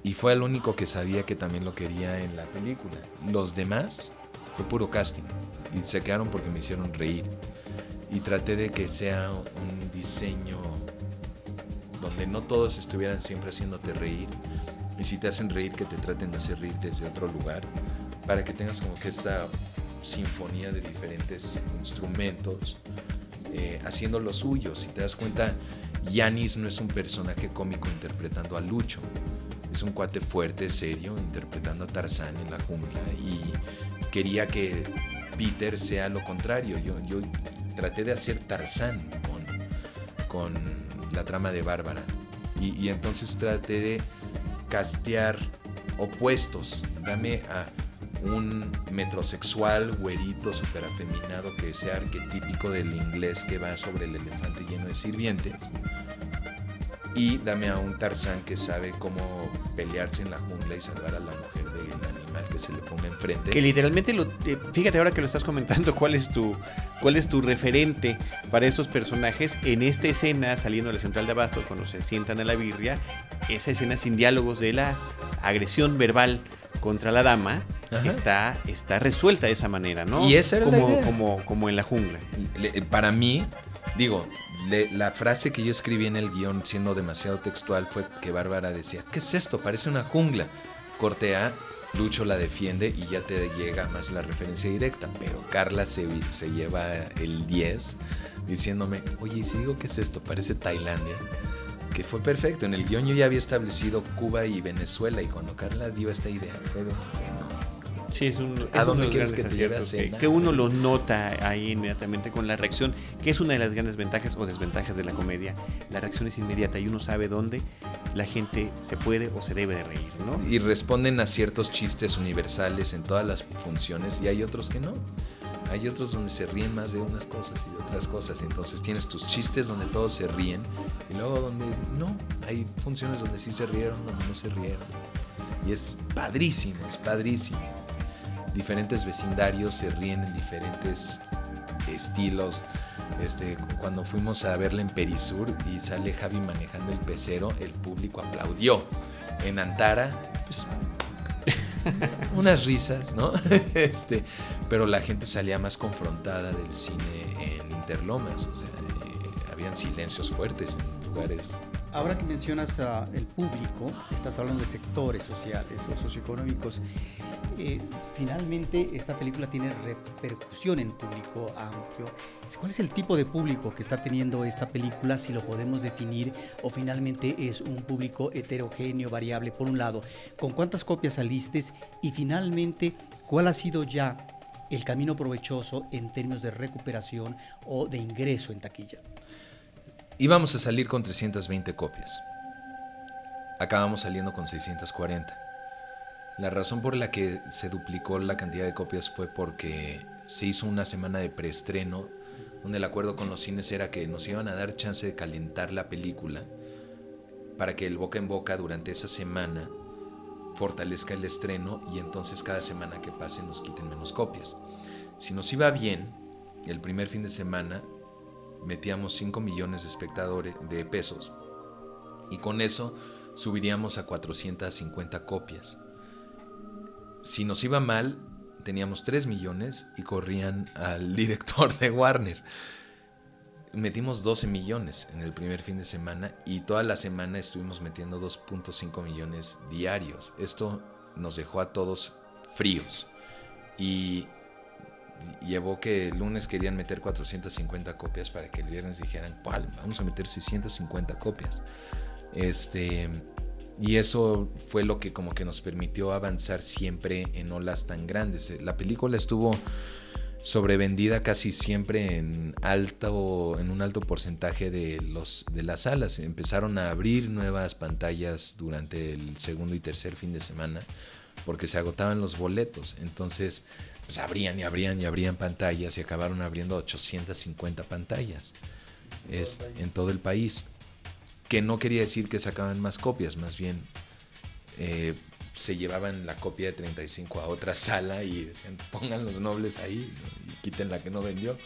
Y fue el único que sabía que también lo quería en la película. Los demás fue puro casting y se quedaron porque me hicieron reír. Y traté de que sea un diseño donde no todos estuvieran siempre haciéndote reír. Y si te hacen reír, que te traten de hacer reír desde otro lugar. Para que tengas como que esta sinfonía de diferentes instrumentos eh, haciendo lo suyo. Si te das cuenta, Yanis no es un personaje cómico interpretando a Lucho. es un cuate fuerte, serio, interpretando a Tarzán en la jungla y quería que Peter sea lo contrario. Yo, yo traté de hacer Tarzán con, la trama de Bárbara y, y entonces traté de castear opuestos. Dame a un metrosexual, güerito, súper afeminado, que sea arquetípico del inglés que va sobre el elefante lleno de sirvientes. Y dame a un Tarzán que sabe cómo pelearse en la jungla y salvar a la mujer del animal que se le ponga enfrente. Que literalmente, lo, eh, fíjate ahora que lo estás comentando, ¿cuál es, tu, ¿cuál es tu referente para estos personajes en esta escena saliendo de la central de Abastos cuando se sientan a la birria? Esa escena sin diálogos de la agresión verbal contra la dama está, está resuelta de esa manera, ¿no? Y esa era como, la idea. Como, como en la jungla. Le- para mí, digo, le- la frase que yo escribí en el guion, siendo demasiado textual, fue que Bárbara decía, ¿qué es esto? Parece una jungla. Corte A, Lucho la defiende y ya te llega más la referencia directa. Pero Carla se, se lleva el 10 diciéndome, oye, ¿y si digo qué es esto? Parece Tailandia. Que fue perfecto. En el guion yo ya había establecido Cuba y Venezuela y cuando Carla dio esta idea fue de, Sí, es un, ¿A es dónde quieres que te lleve a cenar? Que uno lo nota ahí inmediatamente con la reacción, que es una de las grandes ventajas o desventajas de la comedia. La reacción es inmediata y uno sabe dónde la gente se puede o se debe de reír, ¿no? y responden a ciertos chistes universales en todas las funciones y hay otros que no. Hay otros donde se ríen más de unas cosas y de otras cosas. Entonces tienes tus chistes donde todos se ríen y luego donde no. Hay funciones donde sí se rieron, donde no se rieron. Y es padrísimo, es padrísimo. Diferentes vecindarios se ríen en diferentes estilos. Este, cuando fuimos a verla en Perisur y sale Javi manejando el pecero, el público aplaudió. En Antara, pues unas risas, ¿no? Este, pero la gente salía más confrontada del cine en Interlomas, o sea, eh, habían silencios fuertes en lugares. Ahora que mencionas el público, estás hablando de sectores sociales o socioeconómicos. eh, finalmente, esta película tiene repercusión en público amplio. ¿Cuál es el tipo de público que está teniendo esta película, si lo podemos definir, o finalmente es un público heterogéneo, variable? Por un lado, ¿con cuántas copias saliste? Y finalmente, ¿cuál ha sido ya el camino provechoso en términos de recuperación o de ingreso en taquilla? Íbamos a salir con 320 copias. Acabamos saliendo con 640. La razón por la que se duplicó la cantidad de copias fue porque se hizo una semana de preestreno, donde el acuerdo con los cines era que nos iban a dar chance de calentar la película para que el boca en boca durante esa semana fortalezca el estreno y entonces cada semana que pase nos quiten menos copias. Si nos iba bien, el primer fin de semana metíamos 5 millones de espectadores de pesos y con eso subiríamos a 450 copias. Si nos iba mal, teníamos 3 millones y corrían al director de Warner. Metimos 12 millones en el primer fin de semana y toda la semana estuvimos metiendo 2.5 millones diarios. Esto nos dejó a todos fríos y llevó que el lunes querían meter 450 copias para que el viernes dijeran, ¿cuál? Vamos a meter 650 copias. Este, y eso fue lo que como que nos permitió avanzar siempre en olas tan grandes. La película estuvo sobrevendida casi siempre en alto en un alto porcentaje de los de las salas empezaron a abrir nuevas pantallas durante el segundo y tercer fin de semana porque se agotaban los boletos entonces pues abrían y abrían y abrían pantallas y acabaron abriendo 850 pantallas es en todo el país. Que no quería decir que sacaban más copias más bien eh, se llevaban la copia de 35 a otra sala y decían pongan los nobles ahí ¿no? y quiten la que no vendió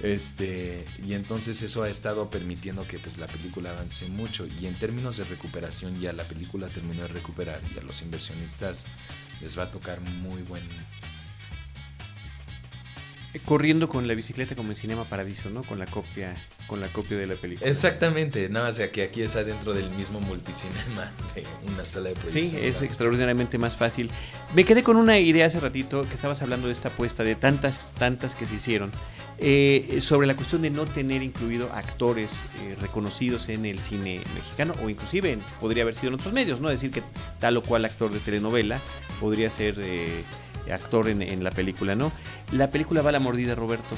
este y entonces eso ha estado permitiendo que pues la película avance mucho. Y en términos de recuperación ya la película terminó de recuperar y a los inversionistas les va a tocar muy buen corriendo con la bicicleta como en Cinema Paradiso, ¿no? Con la copia, con la copia de la película. Exactamente, nada más que aquí está dentro del mismo multicinema de una sala de proyección. Sí, es extraordinariamente más fácil. Me quedé con una idea hace ratito que estabas hablando de esta apuesta, de tantas, tantas que se hicieron, eh, sobre la cuestión de no tener incluido actores eh, reconocidos en el cine mexicano, o inclusive podría haber sido en otros medios, ¿no? Decir que tal o cual actor de telenovela podría ser eh, actor en, la película, ¿no? La película va a la mordida, Roberto.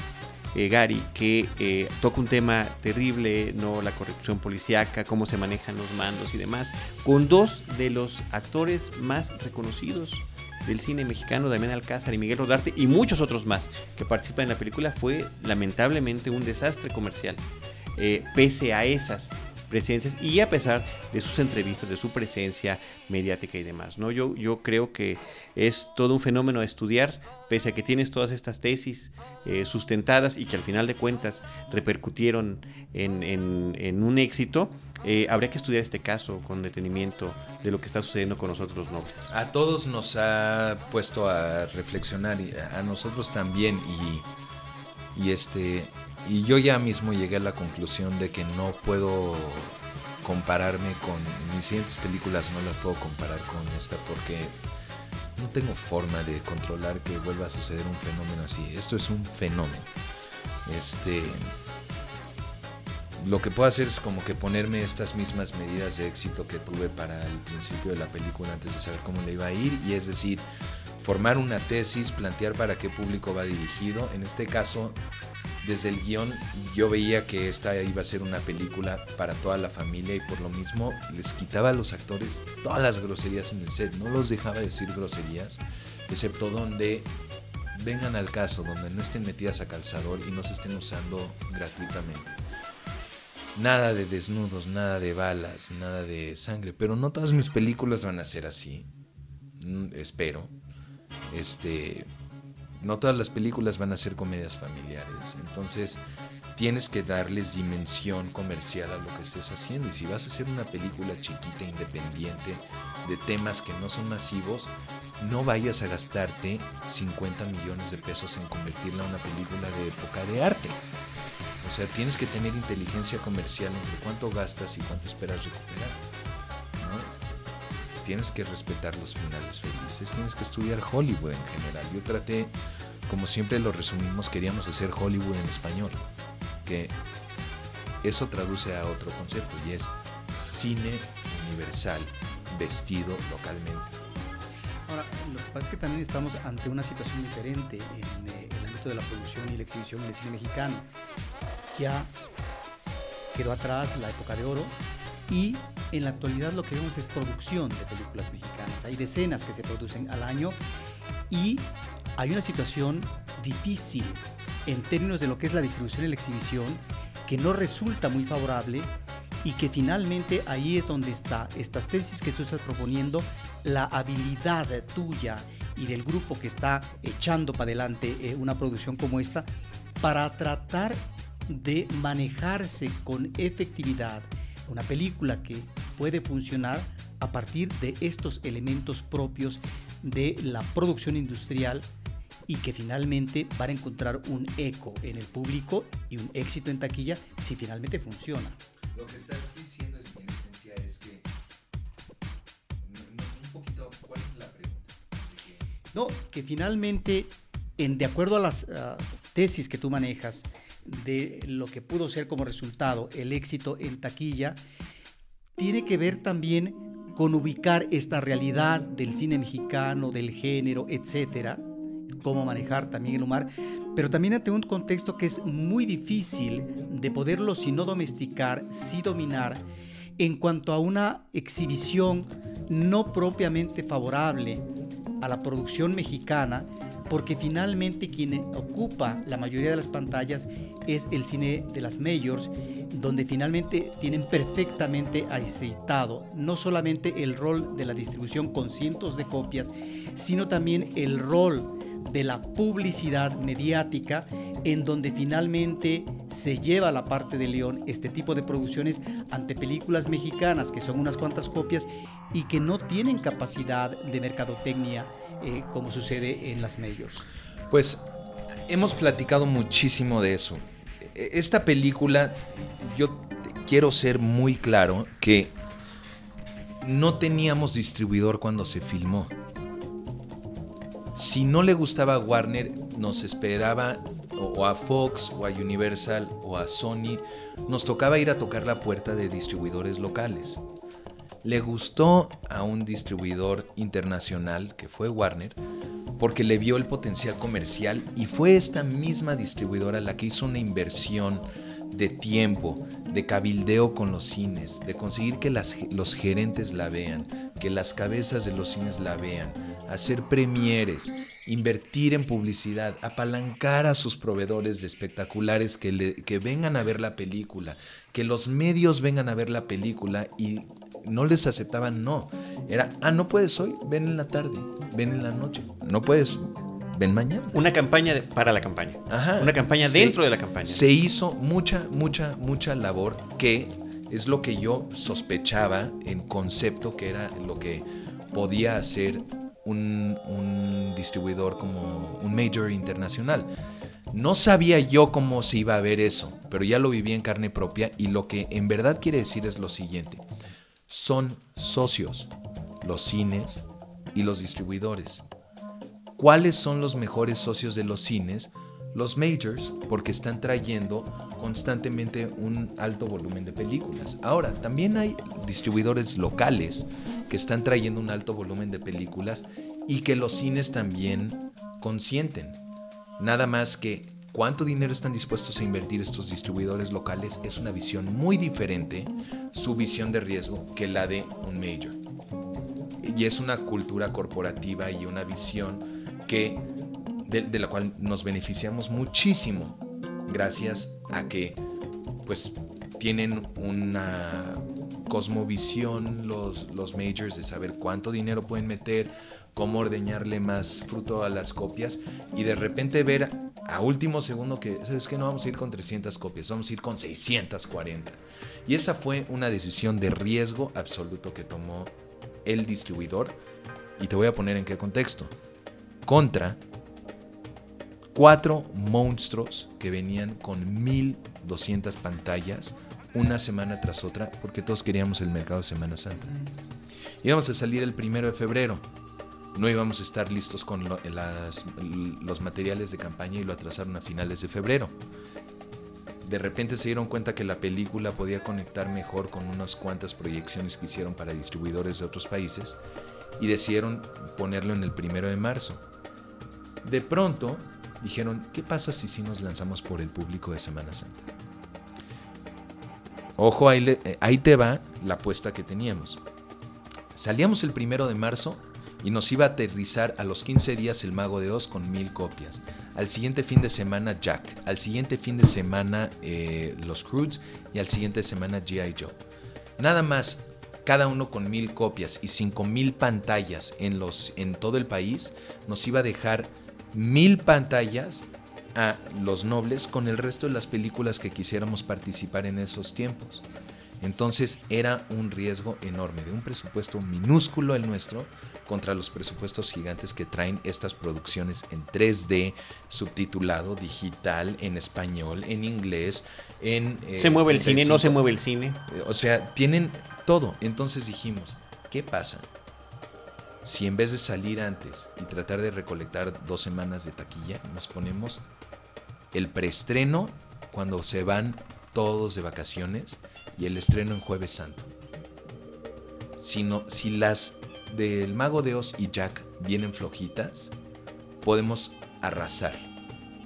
Eh, Gary, que eh, toca un tema terrible, no la corrupción policíaca, cómo se manejan los mandos y demás, con dos de los actores más reconocidos del cine mexicano, Damián Alcázar y Miguel Rodarte, y muchos otros más que participan en la película, fue lamentablemente un desastre comercial. Eh, pese a esas presencias y a pesar de sus entrevistas, de su presencia mediática y demás. ¿no? Yo, yo creo que es todo un fenómeno a estudiar, pese a que tienes todas estas tesis eh, sustentadas y que al final de cuentas repercutieron en, en, un éxito. Eh, habría que estudiar este caso con detenimiento de lo que está sucediendo con nosotros los nobles. A todos nos ha puesto a reflexionar a nosotros también y, y este y yo ya mismo llegué a la conclusión de que no puedo compararme con mis siguientes películas, no las puedo comparar con esta porque no tengo forma de controlar que vuelva a suceder un fenómeno así. Esto es un fenómeno. Este lo que puedo hacer es como que ponerme estas mismas medidas de éxito que tuve para el principio de la película antes de saber cómo le iba a ir y es decir, formar una tesis, plantear para qué público va dirigido. En este caso, desde el guion yo veía que esta iba a ser una película para toda la familia y por lo mismo les quitaba a los actores todas las groserías en el set, no los dejaba decir groserías, excepto donde vengan al caso, donde no estén metidas a calzador y no se estén usando gratuitamente. Nada de desnudos, nada de balas, nada de sangre, pero no todas mis películas van a ser así. Espero. Este, no todas las películas van a ser comedias familiares. Entonces, tienes que darles dimensión comercial a lo que estés haciendo. Y si vas a hacer una película chiquita, independiente, de temas que no son masivos, no vayas a gastarte 50 millones de pesos en convertirla en una película de época de arte. O sea, tienes que tener inteligencia comercial entre cuánto gastas y cuánto esperas recuperar. ¿no? Tienes que respetar los finales felices, tienes que estudiar Hollywood en general. Yo traté, como siempre lo resumimos, queríamos hacer Hollywood en español, que eso traduce a otro concepto y es cine universal vestido localmente. Ahora, lo que pasa es que también estamos ante una situación diferente en eh, el ámbito de la producción y la exhibición en el cine mexicano. Ya quedó atrás la época de oro y en la actualidad lo que vemos es producción de películas mexicanas. Hay decenas que se producen al año y hay una situación difícil en términos de lo que es la distribución y la exhibición que no resulta muy favorable y que finalmente ahí es donde está estas tesis que tú estás proponiendo, la habilidad tuya y del grupo que está echando para adelante eh, una producción como esta para tratar de manejarse con efectividad una película que puede funcionar a partir de estos elementos propios de la producción industrial y que finalmente van a encontrar un eco en el público y un éxito en taquilla si finalmente funciona. Lo que estás diciendo es, en esencia es que un poquito, ¿cuál es la pregunta? No, que finalmente, en, de acuerdo a las uh, tesis que tú manejas, de lo que pudo ser como resultado el éxito en taquilla, tiene que ver también con ubicar esta realidad del cine mexicano, del género, etcétera, cómo manejar también el humor, pero también ante un contexto que es muy difícil de poderlo, si no domesticar, sí dominar, en cuanto a una exhibición no propiamente favorable a la producción mexicana, porque finalmente quien ocupa la mayoría de las pantallas es el cine de las majors, donde finalmente tienen perfectamente aceitado no solamente el rol de la distribución con cientos de copias, sino también el rol de la publicidad mediática en donde finalmente se lleva la parte de León este tipo de producciones ante películas mexicanas que son unas cuantas copias y que no tienen capacidad de mercadotecnia eh, como sucede en las majors. Pues hemos platicado muchísimo de eso. E- Esta película, yo quiero ser muy claro que no teníamos distribuidor cuando se filmó. Si no le gustaba a Warner, nos esperaba o o a Fox o a Universal o a Sony, nos tocaba ir a tocar la puerta de distribuidores locales. Le gustó a un distribuidor internacional que fue Warner porque le vio el potencial comercial y fue esta misma distribuidora la que hizo una inversión de tiempo, de cabildeo con los cines, de conseguir que los gerentes la vean, que las cabezas de los cines la vean, hacer premieres, invertir en publicidad, apalancar a sus proveedores de espectaculares que vengan a ver la película, que los medios vengan a ver la película y no les aceptaban no. Era, ah, no puedes hoy, ven en la tarde, ven en la noche, no puedes, ven mañana. Una campaña de- para la campaña. Ajá. Una campaña Se- dentro de la campaña. Se hizo mucha, mucha, mucha labor que es lo que yo sospechaba en concepto que era lo que podía hacer un, un distribuidor como un major internacional. No sabía yo cómo se iba a ver eso, pero ya lo viví en carne propia y lo que en verdad quiere decir es lo siguiente. Son socios, los cines y los distribuidores. ¿Cuáles son los mejores socios de los cines? Los majors, porque están trayendo constantemente un alto volumen de películas. Ahora, también hay distribuidores locales que están trayendo un alto volumen de películas y que los cines también consienten. Nada más que cuánto dinero están dispuestos a invertir estos distribuidores locales es una visión muy diferente, su visión de riesgo, que la de un major. Y es una cultura corporativa y una visión que de, la cual nos beneficiamos muchísimo gracias a que pues tienen una cosmovisión los, los majors de saber cuánto dinero pueden meter, cómo ordeñarle más fruto a las copias y de repente ver a último segundo que es que no vamos a ir con 300 copias, vamos a ir con 640. Y esa fue una decisión de riesgo absoluto que tomó el distribuidor. Y te voy a poner en qué contexto. Contra cuatro monstruos que venían con 1200 pantallas una semana tras otra porque todos queríamos el mercado de Semana Santa. Íbamos a salir el primero de febrero. No íbamos a estar listos con los materiales de campaña y lo atrasaron a finales de febrero. De repente se dieron cuenta que la película podía conectar mejor con unas cuantas proyecciones que hicieron para distribuidores de otros países y decidieron ponerlo en el primero de marzo. De pronto dijeron, ¿qué pasa si sí nos lanzamos por el público de Semana Santa? Ojo, ahí, eh, ahí te va la apuesta que teníamos. Salíamos el primero de marzo y nos iba a aterrizar a los 15 días el Mago de Oz con mil copias. Al siguiente fin de semana Jack. Al siguiente fin de semana eh, Los Croods y al siguiente semana G.I. Joe. Nada más, cada uno con mil copias y cinco mil pantallas en, los, en todo el país, nos iba a dejar mil pantallas a Los Nobles con el resto de las películas que quisiéramos participar en esos tiempos. Entonces era un riesgo enorme, de un presupuesto minúsculo el nuestro contra los presupuestos gigantes que traen estas producciones en 3D, subtitulado, digital, en español, en inglés, en... eh, se mueve el cine, no se 35. mueve el cine. Eh, O sea, tienen todo. Entonces dijimos, ¿qué pasa? Si en vez de salir antes y tratar de recolectar dos semanas de taquilla, nos ponemos el preestreno cuando se van todos de vacaciones y el estreno en Jueves Santo. Si, no- si las del Mago de Oz y Jack vienen flojitas, podemos arrasar.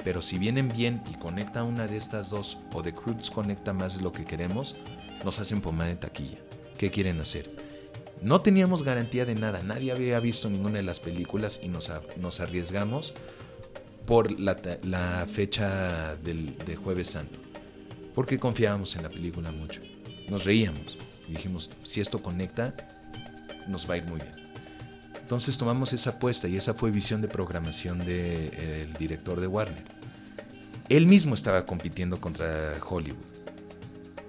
Pero si vienen bien y conecta una de estas dos o The Croods conecta más de lo que queremos, nos hacen pomada de taquilla. ¿Qué quieren hacer? No teníamos garantía de nada, nadie había visto ninguna de las películas y nos, arriesgamos por la fecha del, de Jueves Santo. Porque confiábamos en la película mucho. Nos reíamos dijimos, si esto conecta, nos va a ir muy bien. Entonces tomamos esa apuesta y esa fue visión de programación del director de Warner. Él mismo estaba compitiendo contra Hollywood.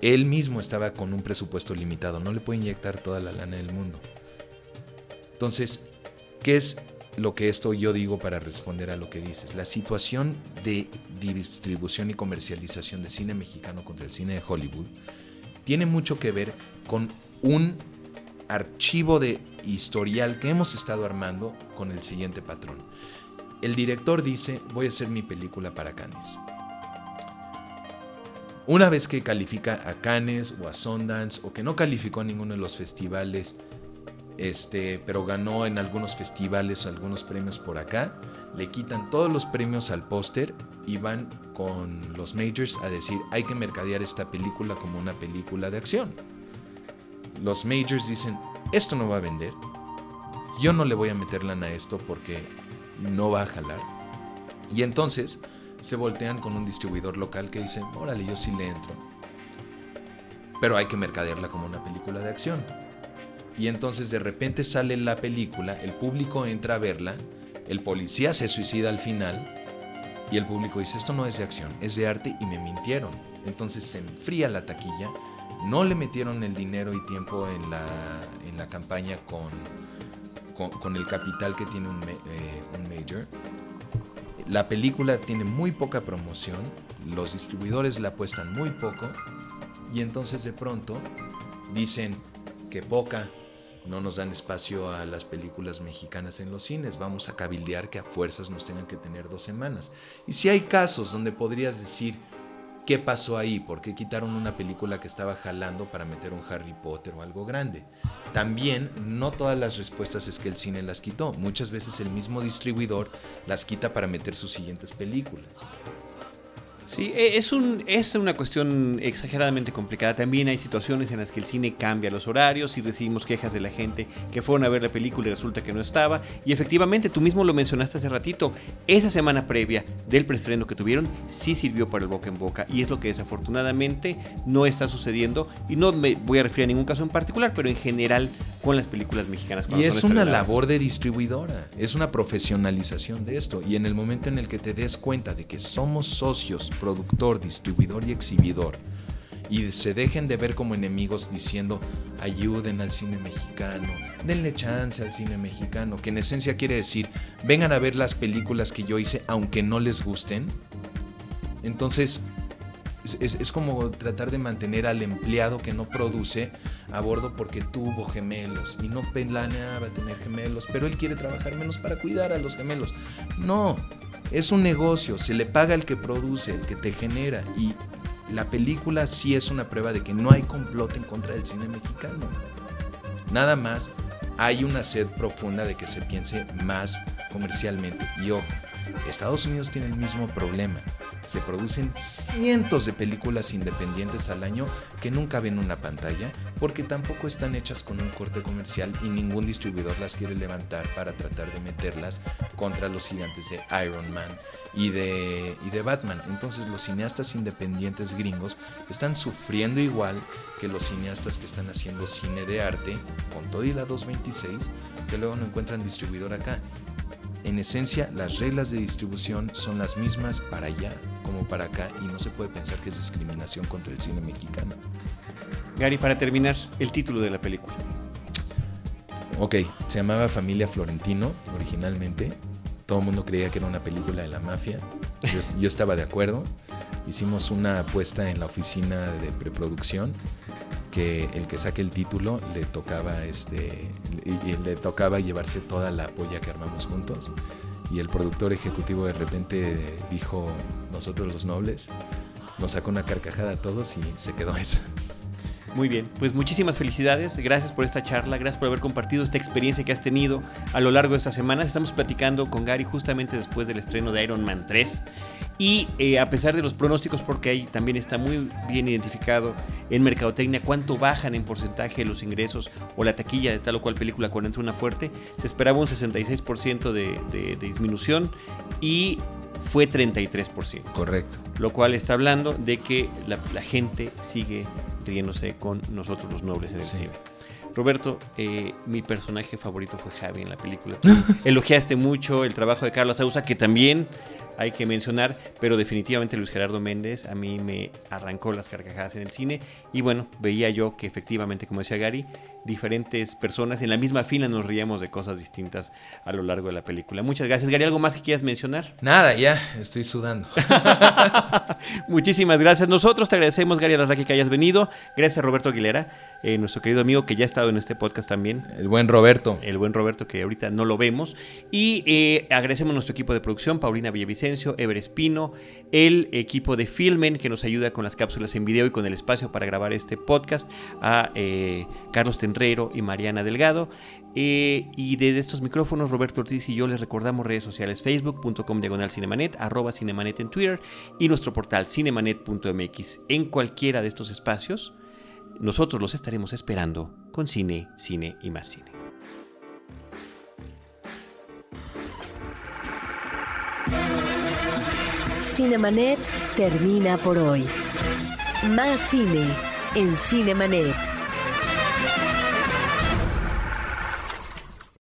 Él mismo estaba con un presupuesto limitado. No le puede inyectar toda la lana del mundo. Entonces, ¿qué es lo que esto yo digo para responder a lo que dices. La situación de distribución y comercialización de cine mexicano contra el cine de Hollywood tiene mucho que ver con un archivo de historial que hemos estado armando con el siguiente patrón. El director dice, voy a hacer mi película para Cannes. Una vez que califica a Cannes o a Sundance o que no calificó a ninguno de los festivales, este, pero ganó en algunos festivales algunos premios por acá, le quitan todos los premios al póster y van con los majors a decir hay que mercadear esta película como una película de acción. Los majors dicen esto no va a vender, yo no le voy a meter lana a esto porque no va a jalar. Y entonces se voltean con un distribuidor local que dice, órale, yo sí le entro. Pero hay que mercadearla como una película de acción. Y entonces de repente sale la película, el público entra a verla, el policía se suicida al final y el público dice, esto no es de acción, es de arte y me mintieron. Entonces se enfría la taquilla, no le metieron el dinero y tiempo en la, en la campaña con, con, el capital que tiene un, eh, un major. La película tiene muy poca promoción, los distribuidores la apuestan muy poco y entonces de pronto dicen que poca, no nos dan espacio a las películas mexicanas en los cines, vamos a cabildear que a fuerzas nos tengan que tener dos semanas. Y si hay casos donde podrías decir, ¿qué pasó ahí? ¿Por qué quitaron una película que estaba jalando para meter un Harry Potter o algo grande? También no todas las respuestas es que el cine las quitó, muchas veces el mismo distribuidor las quita para meter sus siguientes películas. Sí, e, es, un, es una cuestión exageradamente complicada. También hay situaciones en las que el cine cambia los horarios y recibimos quejas de la gente que fueron a ver la película y resulta que no estaba. Y efectivamente, tú mismo lo mencionaste hace ratito, esa semana previa del preestreno que tuvieron sí sirvió para el boca en boca y es lo que desafortunadamente no está sucediendo. Y no me voy a referir a ningún caso en particular, pero en general con las películas mexicanas. Y es una labor de distribuidora, es una profesionalización de esto. Y en el momento en el que te des cuenta de que somos socios, productor, distribuidor y exhibidor, y se dejen de ver como enemigos diciendo ayuden al cine mexicano, denle chance al cine mexicano, que en esencia quiere decir vengan a ver las películas que yo hice aunque no les gusten. Entonces, es, como tratar de mantener al empleado que no produce a bordo porque tuvo gemelos y no planeaba tener gemelos, pero él quiere trabajar menos para cuidar a los gemelos. No, es un negocio, se le paga el que produce, el que te genera y la película sí es una prueba de que no hay complot en contra del cine mexicano. Nada más hay una sed profunda de que se piense más comercialmente. Y ojo, Estados Unidos tiene el mismo problema se producen cientos de películas independientes al año que nunca ven una pantalla porque tampoco están hechas con un corte comercial y ningún distribuidor las quiere levantar para tratar de meterlas contra los gigantes de Iron Man y de, y de Batman. Entonces los cineastas independientes gringos están sufriendo igual que los cineastas que están haciendo cine de arte con todo y la 226 que luego no encuentran distribuidor acá. En esencia, las reglas de distribución son las mismas para allá como para acá y no se puede pensar que es discriminación contra el cine mexicano. Gary, para terminar, el título de la película. Ok, se llamaba Familia Florentino originalmente. Todo el mundo creía que era una película de la mafia. Yo, estaba de acuerdo. Hicimos una apuesta en la oficina de preproducción que el que saque el título le tocaba este y, le tocaba llevarse toda la polla que armamos juntos. Y el productor ejecutivo de repente dijo nosotros los nobles nos sacó una carcajada a todos y se quedó esa muy bien, pues muchísimas felicidades, gracias por esta charla, gracias por haber compartido esta experiencia que has tenido a lo largo de estas semanas. Estamos platicando con Gary justamente después del estreno de Iron Man 3 y eh, a pesar de los pronósticos, porque ahí también está muy bien identificado en Mercadotecnia cuánto bajan en porcentaje los ingresos o la taquilla de tal o cual película cuando entra una fuerte, se esperaba un 66% de, de disminución y fue 33%. Correcto. Lo cual está hablando de que la, gente sigue riéndose con nosotros los nobles en el cine. Roberto, eh, mi personaje favorito fue Javi en la película. Elogiaste mucho el trabajo de Carlos Ausa, que también hay que mencionar, pero definitivamente Luis Gerardo Méndez a mí me arrancó las carcajadas en el cine y bueno, veía yo que efectivamente, como decía Gary, diferentes personas en la misma fila nos reíamos de cosas distintas a lo largo de la película. Muchas gracias, Gary. ¿Algo más que quieras mencionar? Nada, ya, estoy sudando. Muchísimas gracias. Nosotros te agradecemos, Gary Alarraqui, que hayas venido. Gracias, Roberto Aguilera, eh, nuestro querido amigo que ya ha estado en este podcast también. El buen Roberto. El buen Roberto, que ahorita no lo vemos. Y eh, agradecemos a nuestro equipo de producción, Paulina Villavicencio, Ever Espino, el equipo de Filmen, que nos ayuda con las cápsulas en video y con el espacio para grabar este podcast, a eh, Carlos Y Mariana Delgado. Eh, y desde estos micrófonos, Roberto Ortiz y yo les recordamos redes sociales facebook.com diagonal cinemanet, arroba cinemanet en Twitter y nuestro portal cinemanet.mx. En cualquiera de estos espacios, nosotros los estaremos esperando con cine, cine y más cine. Cinemanet termina por hoy. Más cine en Cinemanet.